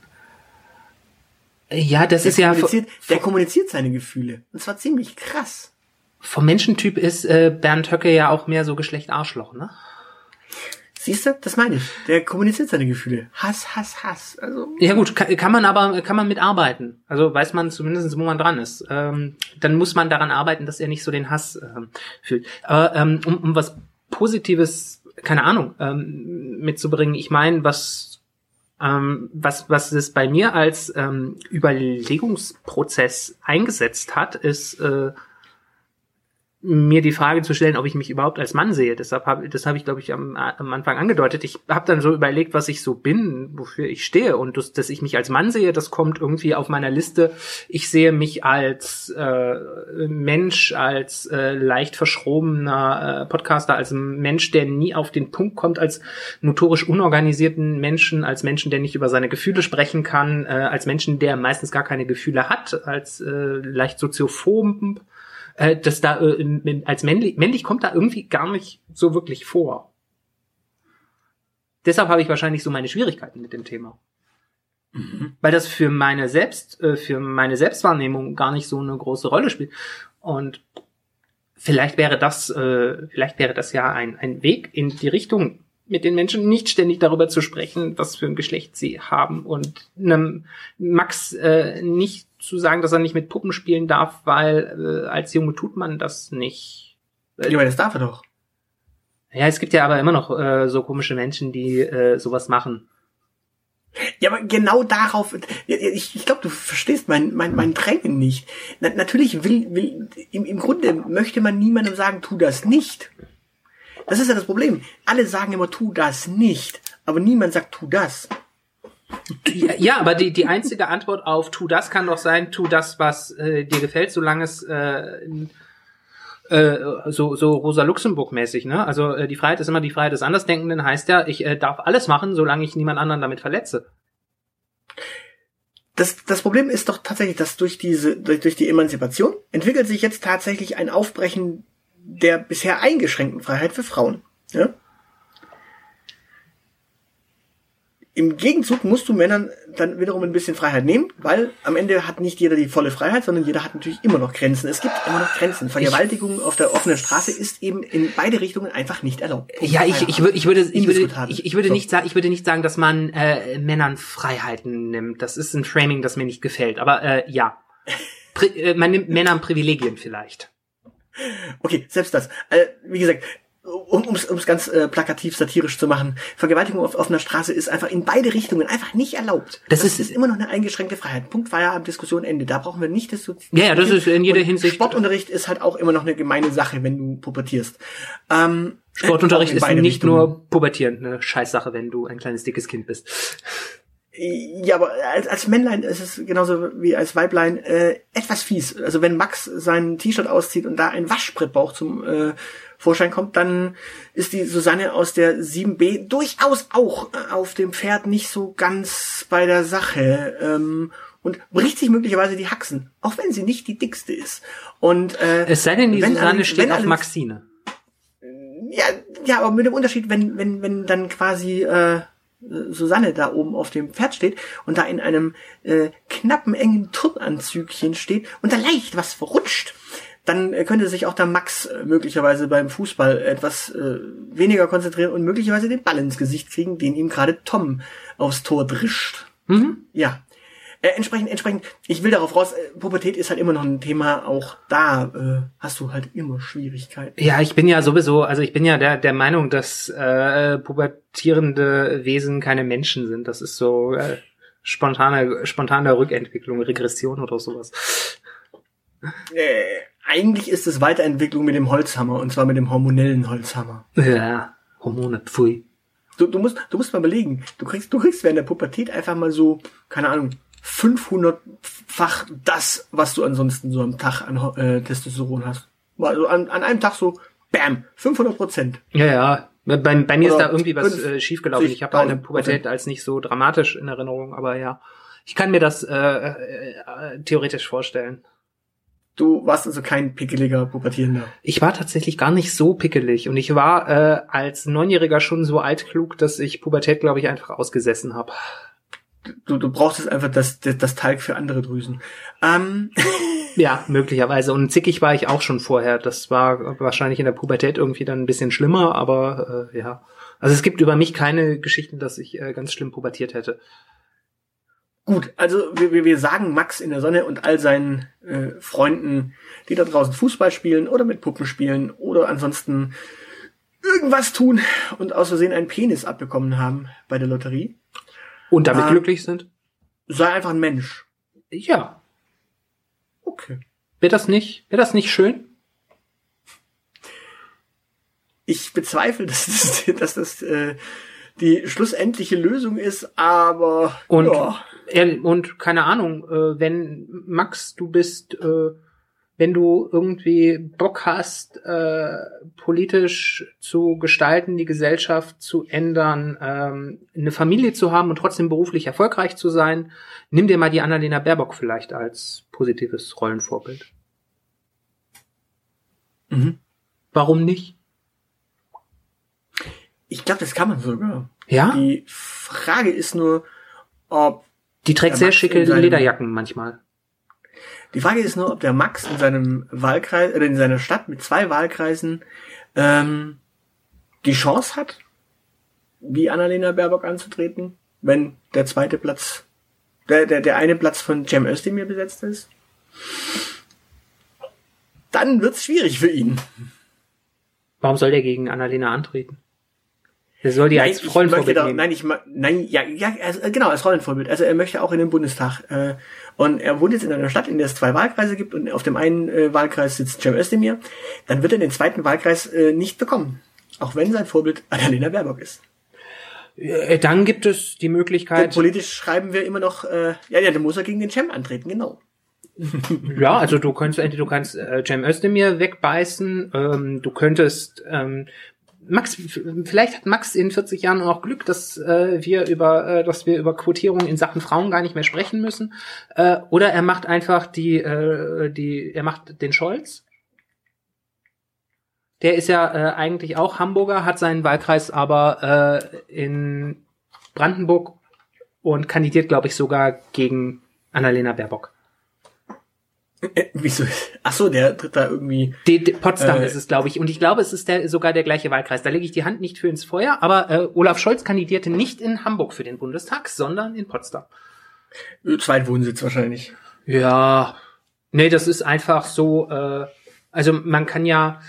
S4: Ja, das
S3: der
S4: ist ja.
S3: Der kommuniziert seine Gefühle. Und zwar ziemlich krass.
S4: Vom Menschentyp ist äh, Bernd Höcke ja auch mehr so Geschlecht Arschloch, ne?
S3: Siehst du, das meine ich. Der kommuniziert seine Gefühle. Hass, Hass, Hass. Also,
S4: ja gut, kann, kann man aber, kann man mitarbeiten. Also weiß man zumindest, wo man dran ist. Ähm, dann muss man daran arbeiten, dass er nicht so den Hass ähm, fühlt. Aber ähm, um, um was Positives, keine Ahnung, ähm, mitzubringen, ich meine, was ähm, was, was es bei mir als ähm, Überlegungsprozess eingesetzt hat, ist äh, mir die Frage zu stellen, ob ich mich überhaupt als Mann sehe. Deshalb habe das habe ich, glaube ich, am, am Anfang angedeutet. Ich habe dann so überlegt, was ich so bin, wofür ich stehe. Und das, dass ich mich als Mann sehe, das kommt irgendwie auf meiner Liste. Ich sehe mich als äh, Mensch, als äh, leicht verschrobener äh, Podcaster, als Mensch, der nie auf den Punkt kommt, als notorisch unorganisierten Menschen, als Menschen, der nicht über seine Gefühle sprechen kann, äh, als Menschen, der meistens gar keine Gefühle hat, als äh, leicht soziophob äh, dass da äh, als männlich, männlich kommt da irgendwie gar nicht so wirklich vor. Deshalb habe ich wahrscheinlich so meine Schwierigkeiten mit dem Thema. Mhm. Weil das für meine Selbst, äh, für meine Selbstwahrnehmung gar nicht so eine große Rolle spielt. Und vielleicht wäre das, äh, vielleicht wäre das ja ein, ein Weg in die Richtung, mit den Menschen nicht ständig darüber zu sprechen, was für ein Geschlecht sie haben und einem Max äh, nicht zu sagen, dass er nicht mit Puppen spielen darf, weil äh, als Junge tut man das nicht.
S3: Ja, aber das darf er doch.
S4: Ja, es gibt ja aber immer noch äh, so komische Menschen, die äh, sowas machen.
S3: Ja, aber genau darauf, ich, ich glaube, du verstehst mein, mein, mein Drängen nicht. Na, natürlich will, will im, im Grunde möchte man niemandem sagen, tu das nicht. Das ist ja das Problem. Alle sagen immer, tu das nicht, aber niemand sagt, tu das.
S4: Ja, aber die, die einzige Antwort auf tu das kann doch sein, tu das, was äh, dir gefällt, solange es äh, Äh, so, so Rosa Luxemburg-mäßig, ne? Also äh, die Freiheit ist immer die Freiheit des Andersdenkenden, heißt ja, ich äh, darf alles machen, solange ich niemand anderen damit verletze.
S3: Das, das Problem ist doch tatsächlich, dass durch diese, durch, durch die Emanzipation entwickelt sich jetzt tatsächlich ein Aufbrechen der bisher eingeschränkten Freiheit für Frauen. Ja? Im Gegenzug musst du Männern dann wiederum ein bisschen Freiheit nehmen, weil am Ende hat nicht jeder die volle Freiheit, sondern jeder hat natürlich immer noch Grenzen. Es gibt immer noch Grenzen. Vergewaltigung auf der offenen Straße ist eben in beide Richtungen einfach nicht erlaubt.
S4: Ja, ich, ich, würde, ich würde, ich würde, ich, ich würde so. nicht sagen, ich würde nicht sagen, dass man äh, Männern Freiheiten nimmt. Das ist ein Framing, das mir nicht gefällt. Aber äh, ja, Pri äh, man nimmt Männern Privilegien vielleicht.
S3: Okay, selbst das. Äh, wie gesagt, um es ganz äh, plakativ satirisch zu machen, Vergewaltigung auf offener Straße ist einfach in beide Richtungen einfach nicht erlaubt. Das, das ist, ist, immer noch eine eingeschränkte Freiheit. Punkt Feierabend, Diskussion, Ende. Da brauchen wir nicht das
S4: Ja, ja, das ist in jeder Hinsicht.
S3: Sportunterricht ist halt auch immer noch eine gemeine Sache, wenn du pubertierst. Ähm,
S4: Sportunterricht ist nicht Richtungen. nur pubertieren, eine Scheißsache, wenn du ein kleines dickes Kind bist.
S3: Ja, aber als, als Männlein ist es genauso wie als Weiblein äh, etwas fies. Also wenn Max sein T-Shirt auszieht und da ein Waschbrettbauch zum äh, Vorschein kommt, dann ist die Susanne aus der 7b durchaus auch äh, auf dem Pferd nicht so ganz bei der Sache. Ähm, und bricht sich möglicherweise die Haxen, auch wenn sie nicht die dickste ist. Und äh,
S4: es sei denn, die Susanne alle, steht auf Maxine.
S3: Ja, ja, aber mit dem Unterschied, wenn wenn wenn dann quasi äh, Susanne da oben auf dem Pferd steht und da in einem äh, knappen engen Turnanzügchen steht und da leicht was verrutscht, dann könnte sich auch der Max äh, möglicherweise beim Fußball etwas äh, weniger konzentrieren und möglicherweise den Ball ins Gesicht kriegen, den ihm gerade Tom aufs Tor drischt. Mhm. Ja. Äh, entsprechend, entsprechend, ich will darauf raus, äh, Pubertät ist halt immer noch ein Thema, auch da äh, hast du halt immer Schwierigkeiten.
S4: Ja, ich bin ja sowieso, also ich bin ja der, der Meinung, dass äh, pubertierende Wesen keine Menschen sind. Das ist so äh, spontane, spontane Rückentwicklung, Regression oder sowas.
S3: Äh, eigentlich ist es Weiterentwicklung mit dem Holzhammer und zwar mit dem hormonellen Holzhammer.
S4: Ja, Hormone, pfui.
S3: Du, du musst, du musst mal überlegen, du kriegst, du kriegst während der Pubertät einfach mal so, keine Ahnung, 500-fach das, was du ansonsten so am Tag an äh, Testosteron hast. Also an, an einem Tag so, bam, 500 Prozent.
S4: Ja, ja. Bei, bei mir Oder ist da irgendwie was äh, schiefgelaufen. Ich habe eine Pubertät als nicht so dramatisch in Erinnerung, aber ja, ich kann mir das äh, äh, äh theoretisch vorstellen.
S3: Du warst also kein pickeliger Pubertierender.
S4: Ich war tatsächlich gar nicht so pickelig und ich war äh, als Neunjähriger schon so altklug, dass ich Pubertät, glaube ich, einfach ausgesessen habe.
S3: Du, du brauchst jetzt einfach das, das, das Talg für andere Drüsen. Ähm. (laughs)
S4: Ja, möglicherweise. Und zickig war ich auch schon vorher. Das war wahrscheinlich in der Pubertät irgendwie dann ein bisschen schlimmer, aber äh, ja. Also es gibt über mich keine Geschichten, dass ich äh, ganz schlimm pubertiert hätte.
S3: Gut, also wir, wir sagen Max in der Sonne und all seinen äh, Freunden, die da draußen Fußball spielen oder mit Puppen spielen oder ansonsten irgendwas tun und aus Versehen einen Penis abbekommen haben bei der Lotterie.
S4: Und damit äh, glücklich sind?
S3: Sei einfach ein Mensch.
S4: Ja.
S3: Okay.
S4: Wäre das nicht, wäre das nicht schön?
S3: Ich bezweifle, (laughs) dass das, dass das äh, die schlussendliche Lösung ist, aber
S4: und ja und keine Ahnung, äh, wenn Max, du bist, äh, wenn du irgendwie Bock hast, äh, politisch zu gestalten, die Gesellschaft zu ändern, ähm, eine Familie zu haben und trotzdem beruflich erfolgreich zu sein, nimm dir mal die Annalena Baerbock vielleicht als positives Rollenvorbild. Mhm. Warum nicht?
S3: Ich glaube, das kann man sogar.
S4: Ja.
S3: Die Frage ist nur, ob
S4: die trägt sehr schicke seinem, Lederjacken manchmal.
S3: Die Frage ist nur, ob der Max in seinem Wahlkreis oder in seiner Stadt mit zwei Wahlkreisen ähm, die Chance hat, wie Annalena Baerbock anzutreten, wenn der zweite Platz, der, der, der eine Platz von Cem Özdemir besetzt ist. Dann wird's schwierig für ihn.
S4: Warum soll der gegen Annalena antreten? Er soll die nein, als Rollenvorbild
S3: da, Nein, ich nein, ja, ja, also, genau, als Rollenvorbild. Also er möchte auch in den Bundestag. Äh, und er wohnt jetzt in einer Stadt, in der es zwei Wahlkreise gibt und auf dem einen äh, Wahlkreis sitzt Cem Özdemir. Dann wird er den zweiten Wahlkreis äh, nicht bekommen. Auch wenn sein Vorbild Annalena Baerbock ist.
S4: Äh, dann gibt es die Möglichkeit. Denn
S3: politisch schreiben wir immer noch, äh, ja, ja, dann muss er gegen den Cem antreten, genau.
S4: ja, also du könntest du kannst äh, Cem Özdemir wegbeißen, ähm, du könntest ähm, Max, vielleicht hat Max in 40 Jahren auch Glück, dass äh, wir über, äh, dass wir über Quotierung in Sachen Frauen gar nicht mehr sprechen müssen. Äh, oder er macht einfach die, äh, die, er macht den Scholz. Der ist ja äh, eigentlich auch Hamburger, hat seinen Wahlkreis aber äh, in Brandenburg und kandidiert, glaube ich, sogar gegen Annalena Baerbock.
S3: Äh, wieso? Ach so, der tritt da irgendwie.
S4: Die, die Potsdam äh, ist es, glaube ich. Und ich glaube, es ist der, sogar der gleiche Wahlkreis. Da lege ich die Hand nicht für ins Feuer. Aber äh, Olaf Scholz kandidierte nicht in Hamburg für den Bundestag, sondern in Potsdam.
S3: Zweitwohnsitz wahrscheinlich.
S4: Ja. Nee, das ist einfach so. Äh, also man kann ja.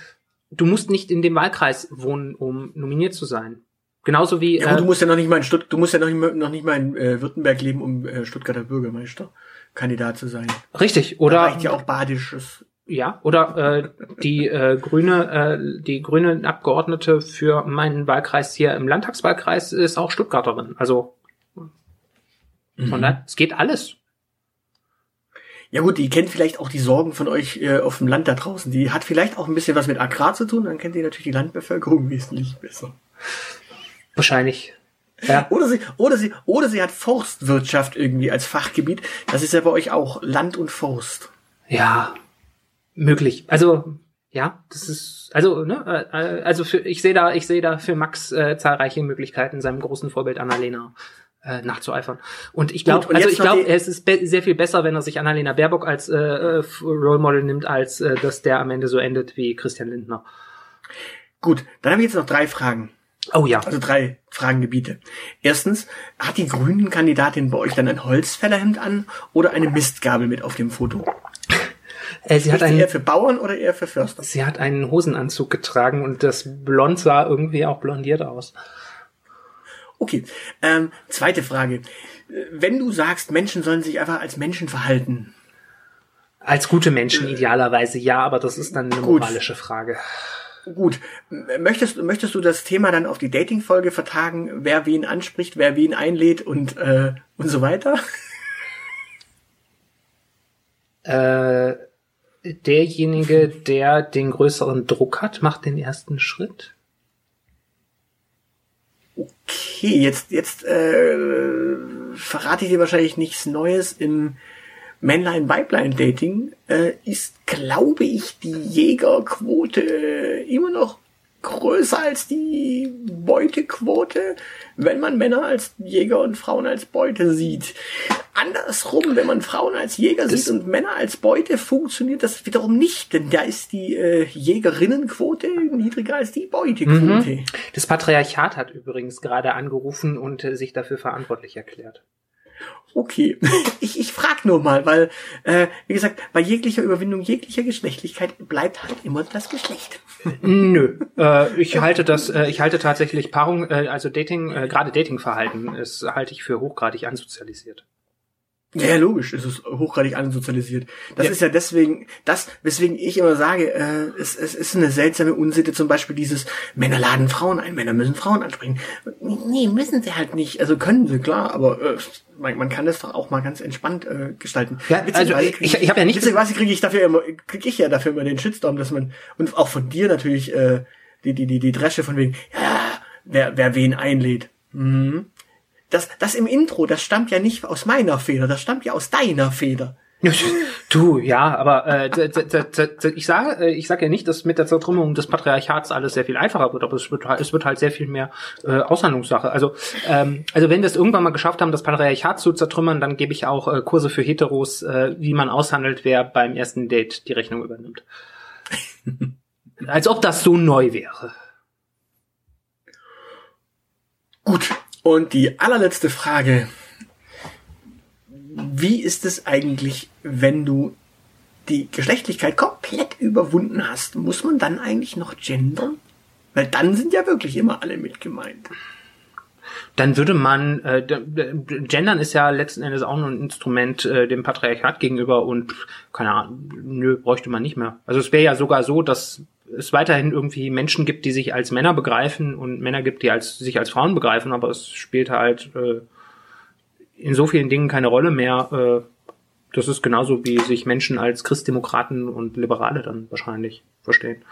S4: Du musst nicht in dem Wahlkreis wohnen, um nominiert zu sein. Genauso wie.
S3: Ja, äh, du musst ja noch nicht mal in Stutt du musst ja noch nicht, noch nicht mal in äh, Württemberg leben, um äh, Stuttgarter Bürgermeister. Kandidat zu sein.
S4: Richtig, oder? Da
S3: reicht ja auch badisches.
S4: Ja, oder äh, die äh, grüne, äh, die grüne Abgeordnete für meinen Wahlkreis hier im Landtagswahlkreis ist auch Stuttgarterin. Also mhm. von daher, es geht alles.
S3: Ja gut, die kennt vielleicht auch die Sorgen von euch äh, auf dem Land da draußen. Die hat vielleicht auch ein bisschen was mit Agrar zu tun, dann kennt ihr natürlich die Landbevölkerung (laughs) wesentlich besser.
S4: Wahrscheinlich.
S3: Ja. Oder sie, oder sie, oder sie hat Forstwirtschaft irgendwie als Fachgebiet. Das ist ja bei euch auch Land und Forst.
S4: Ja, möglich. Also ja, das ist also ne, äh, also für, ich sehe da, ich sehe da für Max äh, zahlreiche Möglichkeiten, seinem großen Vorbild Annalena äh, nachzueifern. Und ich glaube, also ich glaube, es ist sehr viel besser, wenn er sich Annalena Baerbock als äh, äh, Role Model nimmt, als äh, dass der am Ende so endet wie Christian Lindner.
S3: Gut, dann habe ich jetzt noch drei Fragen.
S4: Oh ja.
S3: Also drei Fragengebiete. Erstens, hat die grünen Kandidatin bei euch dann ein Holzfällerhemd an oder eine Mistgabel mit auf dem Foto? (laughs)
S4: Äh, sie hat einen,
S3: eher für Bauern oder eher für Förster?
S4: Sie hat einen Hosenanzug getragen und das Blond sah irgendwie auch blondiert aus.
S3: Okay. Ähm, zweite Frage. Wenn du sagst, Menschen sollen sich einfach als Menschen verhalten.
S4: Als gute Menschen idealerweise ja, aber das ist dann eine Gut. moralische Frage.
S3: Gut. Möchtest, möchtest du das Thema dann auf die Dating-Folge vertagen, wer wen anspricht, wer wen einlädt und, äh, und so weiter?
S4: Äh, derjenige, der den größeren Druck hat, macht den ersten Schritt.
S3: Okay, jetzt, jetzt äh, verrate ich dir wahrscheinlich nichts Neues im Männlein-Weiblein-Dating äh, ist, glaube ich, die Jägerquote äh, immer noch größer als die Beutequote, wenn man Männer als Jäger und Frauen als Beute sieht. Andersrum, wenn man Frauen als Jäger das sieht und Männer als Beute, funktioniert das wiederum nicht, denn da ist die äh, Jägerinnenquote niedriger als die Beutequote. Mhm.
S4: Das Patriarchat hat übrigens gerade angerufen und äh, sich dafür verantwortlich erklärt.
S3: Okay, (laughs) ich, ich frag nur mal, weil, äh, wie gesagt, bei jeglicher Überwindung jeglicher Geschlechtlichkeit bleibt halt immer das Geschlecht.
S4: Nö, äh, ich halte das, äh, ich halte tatsächlich Paarung, äh, also Dating, äh, gerade Datingverhalten, ist halte ich für hochgradig ansozialisiert.
S3: Ja, logisch, es ist hochgradig ansozialisiert. Das ja. ist ja deswegen, das, weswegen ich immer sage, äh, es, es ist eine seltsame Unsitte, zum Beispiel dieses Männer laden Frauen ein, Männer müssen Frauen ansprechen. Nee, müssen sie halt nicht. Also können sie, klar, aber äh, man, man kann das doch auch mal ganz entspannt äh, gestalten.
S4: Ja, also ich, ich, ich habe ja nicht.
S3: Witzigerweise kriege ich dafür immer, kriege ich ja dafür immer den Shitstorm, dass man, und auch von dir natürlich, äh, die, die, die, die Dresche von wegen, ja, wer, wer wen einlädt. Mhm das, das im Intro, das stammt ja nicht aus meiner Feder, das stammt ja aus deiner Feder.
S4: Du, ja, aber äh, ich sage, ich sage ja nicht, dass mit der Zertrümmerung des Patriarchats alles sehr viel einfacher wird, aber es wird, halt, es wird halt sehr viel mehr äh, Aushandlungssache. Also, ähm, also wenn wir es irgendwann mal geschafft haben, das Patriarchat zu zertrümmern, dann gebe ich auch äh, Kurse für Heteros, äh, wie man aushandelt, wer beim ersten Date die Rechnung übernimmt. (laughs) Als ob das so neu wäre.
S3: Gut, und die allerletzte Frage. Wie ist es eigentlich, wenn du die Geschlechtlichkeit komplett überwunden hast? Muss man dann eigentlich noch gendern? Weil dann sind ja wirklich immer alle mit gemeint.
S4: Dann würde man, äh, gendern ist ja letzten Endes auch nur ein Instrument äh, dem Patriarchat gegenüber und keine Ahnung, nö, bräuchte man nicht mehr. Also es wäre ja sogar so, dass es weiterhin irgendwie Menschen gibt, die sich als Männer begreifen und Männer gibt, die als, sich als Frauen begreifen, aber es spielt halt äh, in so vielen Dingen keine Rolle mehr. Äh, Das ist genauso, wie sich Menschen als Christdemokraten und Liberale dann wahrscheinlich verstehen.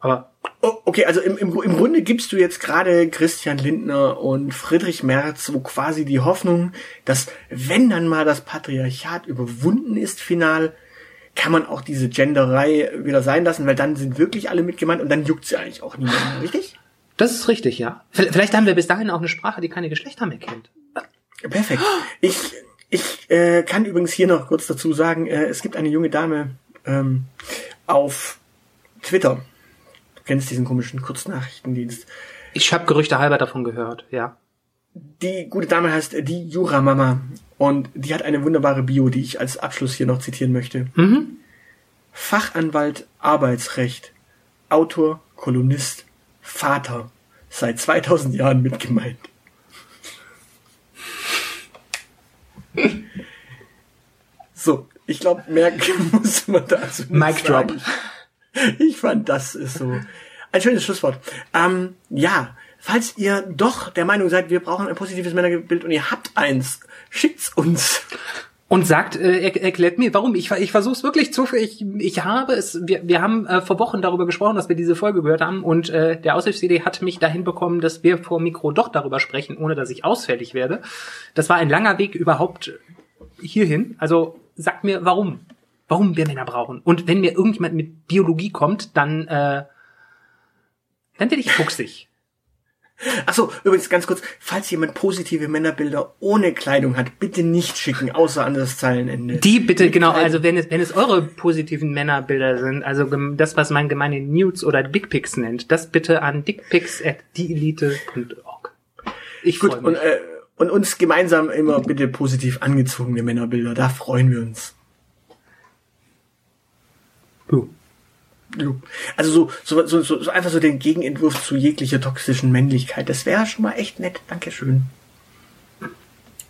S4: Aber
S3: Oh, okay, also im, im, im Grunde gibst du jetzt gerade Christian Lindner und Friedrich Merz so quasi die Hoffnung, dass wenn dann mal das Patriarchat überwunden ist, final, kann man auch diese Genderei wieder sein lassen, weil dann sind wirklich alle mit gemeint und dann juckt sie eigentlich auch niemand mehr, richtig?
S4: das ist richtig, ja. Vielleicht haben wir bis dahin auch eine Sprache, die keine Geschlechter mehr kennt.
S3: Perfekt. Ich, ich äh, kann übrigens hier noch kurz dazu sagen, äh, es gibt eine junge Dame ähm, auf Twitter. Du kennst diesen komischen Kurznachrichtendienst.
S4: Ich habe Gerüchte halber davon gehört, ja.
S3: Die gute Dame heißt äh, die Jura Mama und die hat eine wunderbare Bio, die ich als Abschluss hier noch zitieren möchte.
S4: Mhm.
S3: Fachanwalt Arbeitsrecht, Autor, Kolumnist, Vater, seit 2000 Jahren mit gemeint. So, ich glaube, mehr (laughs) muss man dazu nicht
S4: Mic drop.
S3: Ich fand, das ist so ein schönes Schlusswort. Ähm, ja, falls ihr doch der Meinung seid, wir brauchen ein positives Männerbild und ihr habt eins, schickt's uns.
S4: Und sagt, äh, er, erklärt mir, warum. Ich, ich versuche es wirklich zu. Ich, ich habe es. Wir, wir haben äh, vor Wochen darüber gesprochen, dass wir diese Folge gehört haben. Und äh, der Aushilfs-CD hat mich dahin bekommen, dass wir vor Mikro doch darüber sprechen, ohne dass ich ausfällig werde. Das war ein langer Weg überhaupt hierhin. Also sagt mir, warum. Warum wir Männer brauchen. Und wenn mir irgendjemand mit Biologie kommt, dann, äh, dann werde ich fuchsig.
S3: Achso, übrigens ganz kurz, falls jemand positive Männerbilder ohne Kleidung hat, bitte nicht schicken, außer an das Zeilenende.
S4: Die bitte,
S3: Mit
S4: genau,
S3: Kleidung.
S4: also wenn es, wenn es eure positiven Männerbilder sind, also das, was man gemeine Nudes oder Dickpics nennt, das bitte an dickpics at dieelite.org. Ich
S3: Gut, und, äh, und uns gemeinsam immer bitte positiv angezogene Männerbilder, da freuen wir uns.
S4: Puh.
S3: Jo. Also so, so, so, so, so einfach so den Gegenentwurf zu jeglicher toxischen Männlichkeit, das wäre schon mal echt nett. Dankeschön.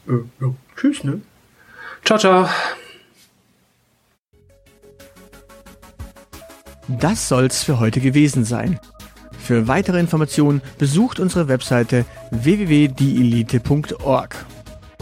S3: Äh, jo. Tschüss, ne?
S4: Ciao, ciao.
S2: Das soll's für heute gewesen sein. Für weitere Informationen besucht unsere Webseite www.dieelite.org.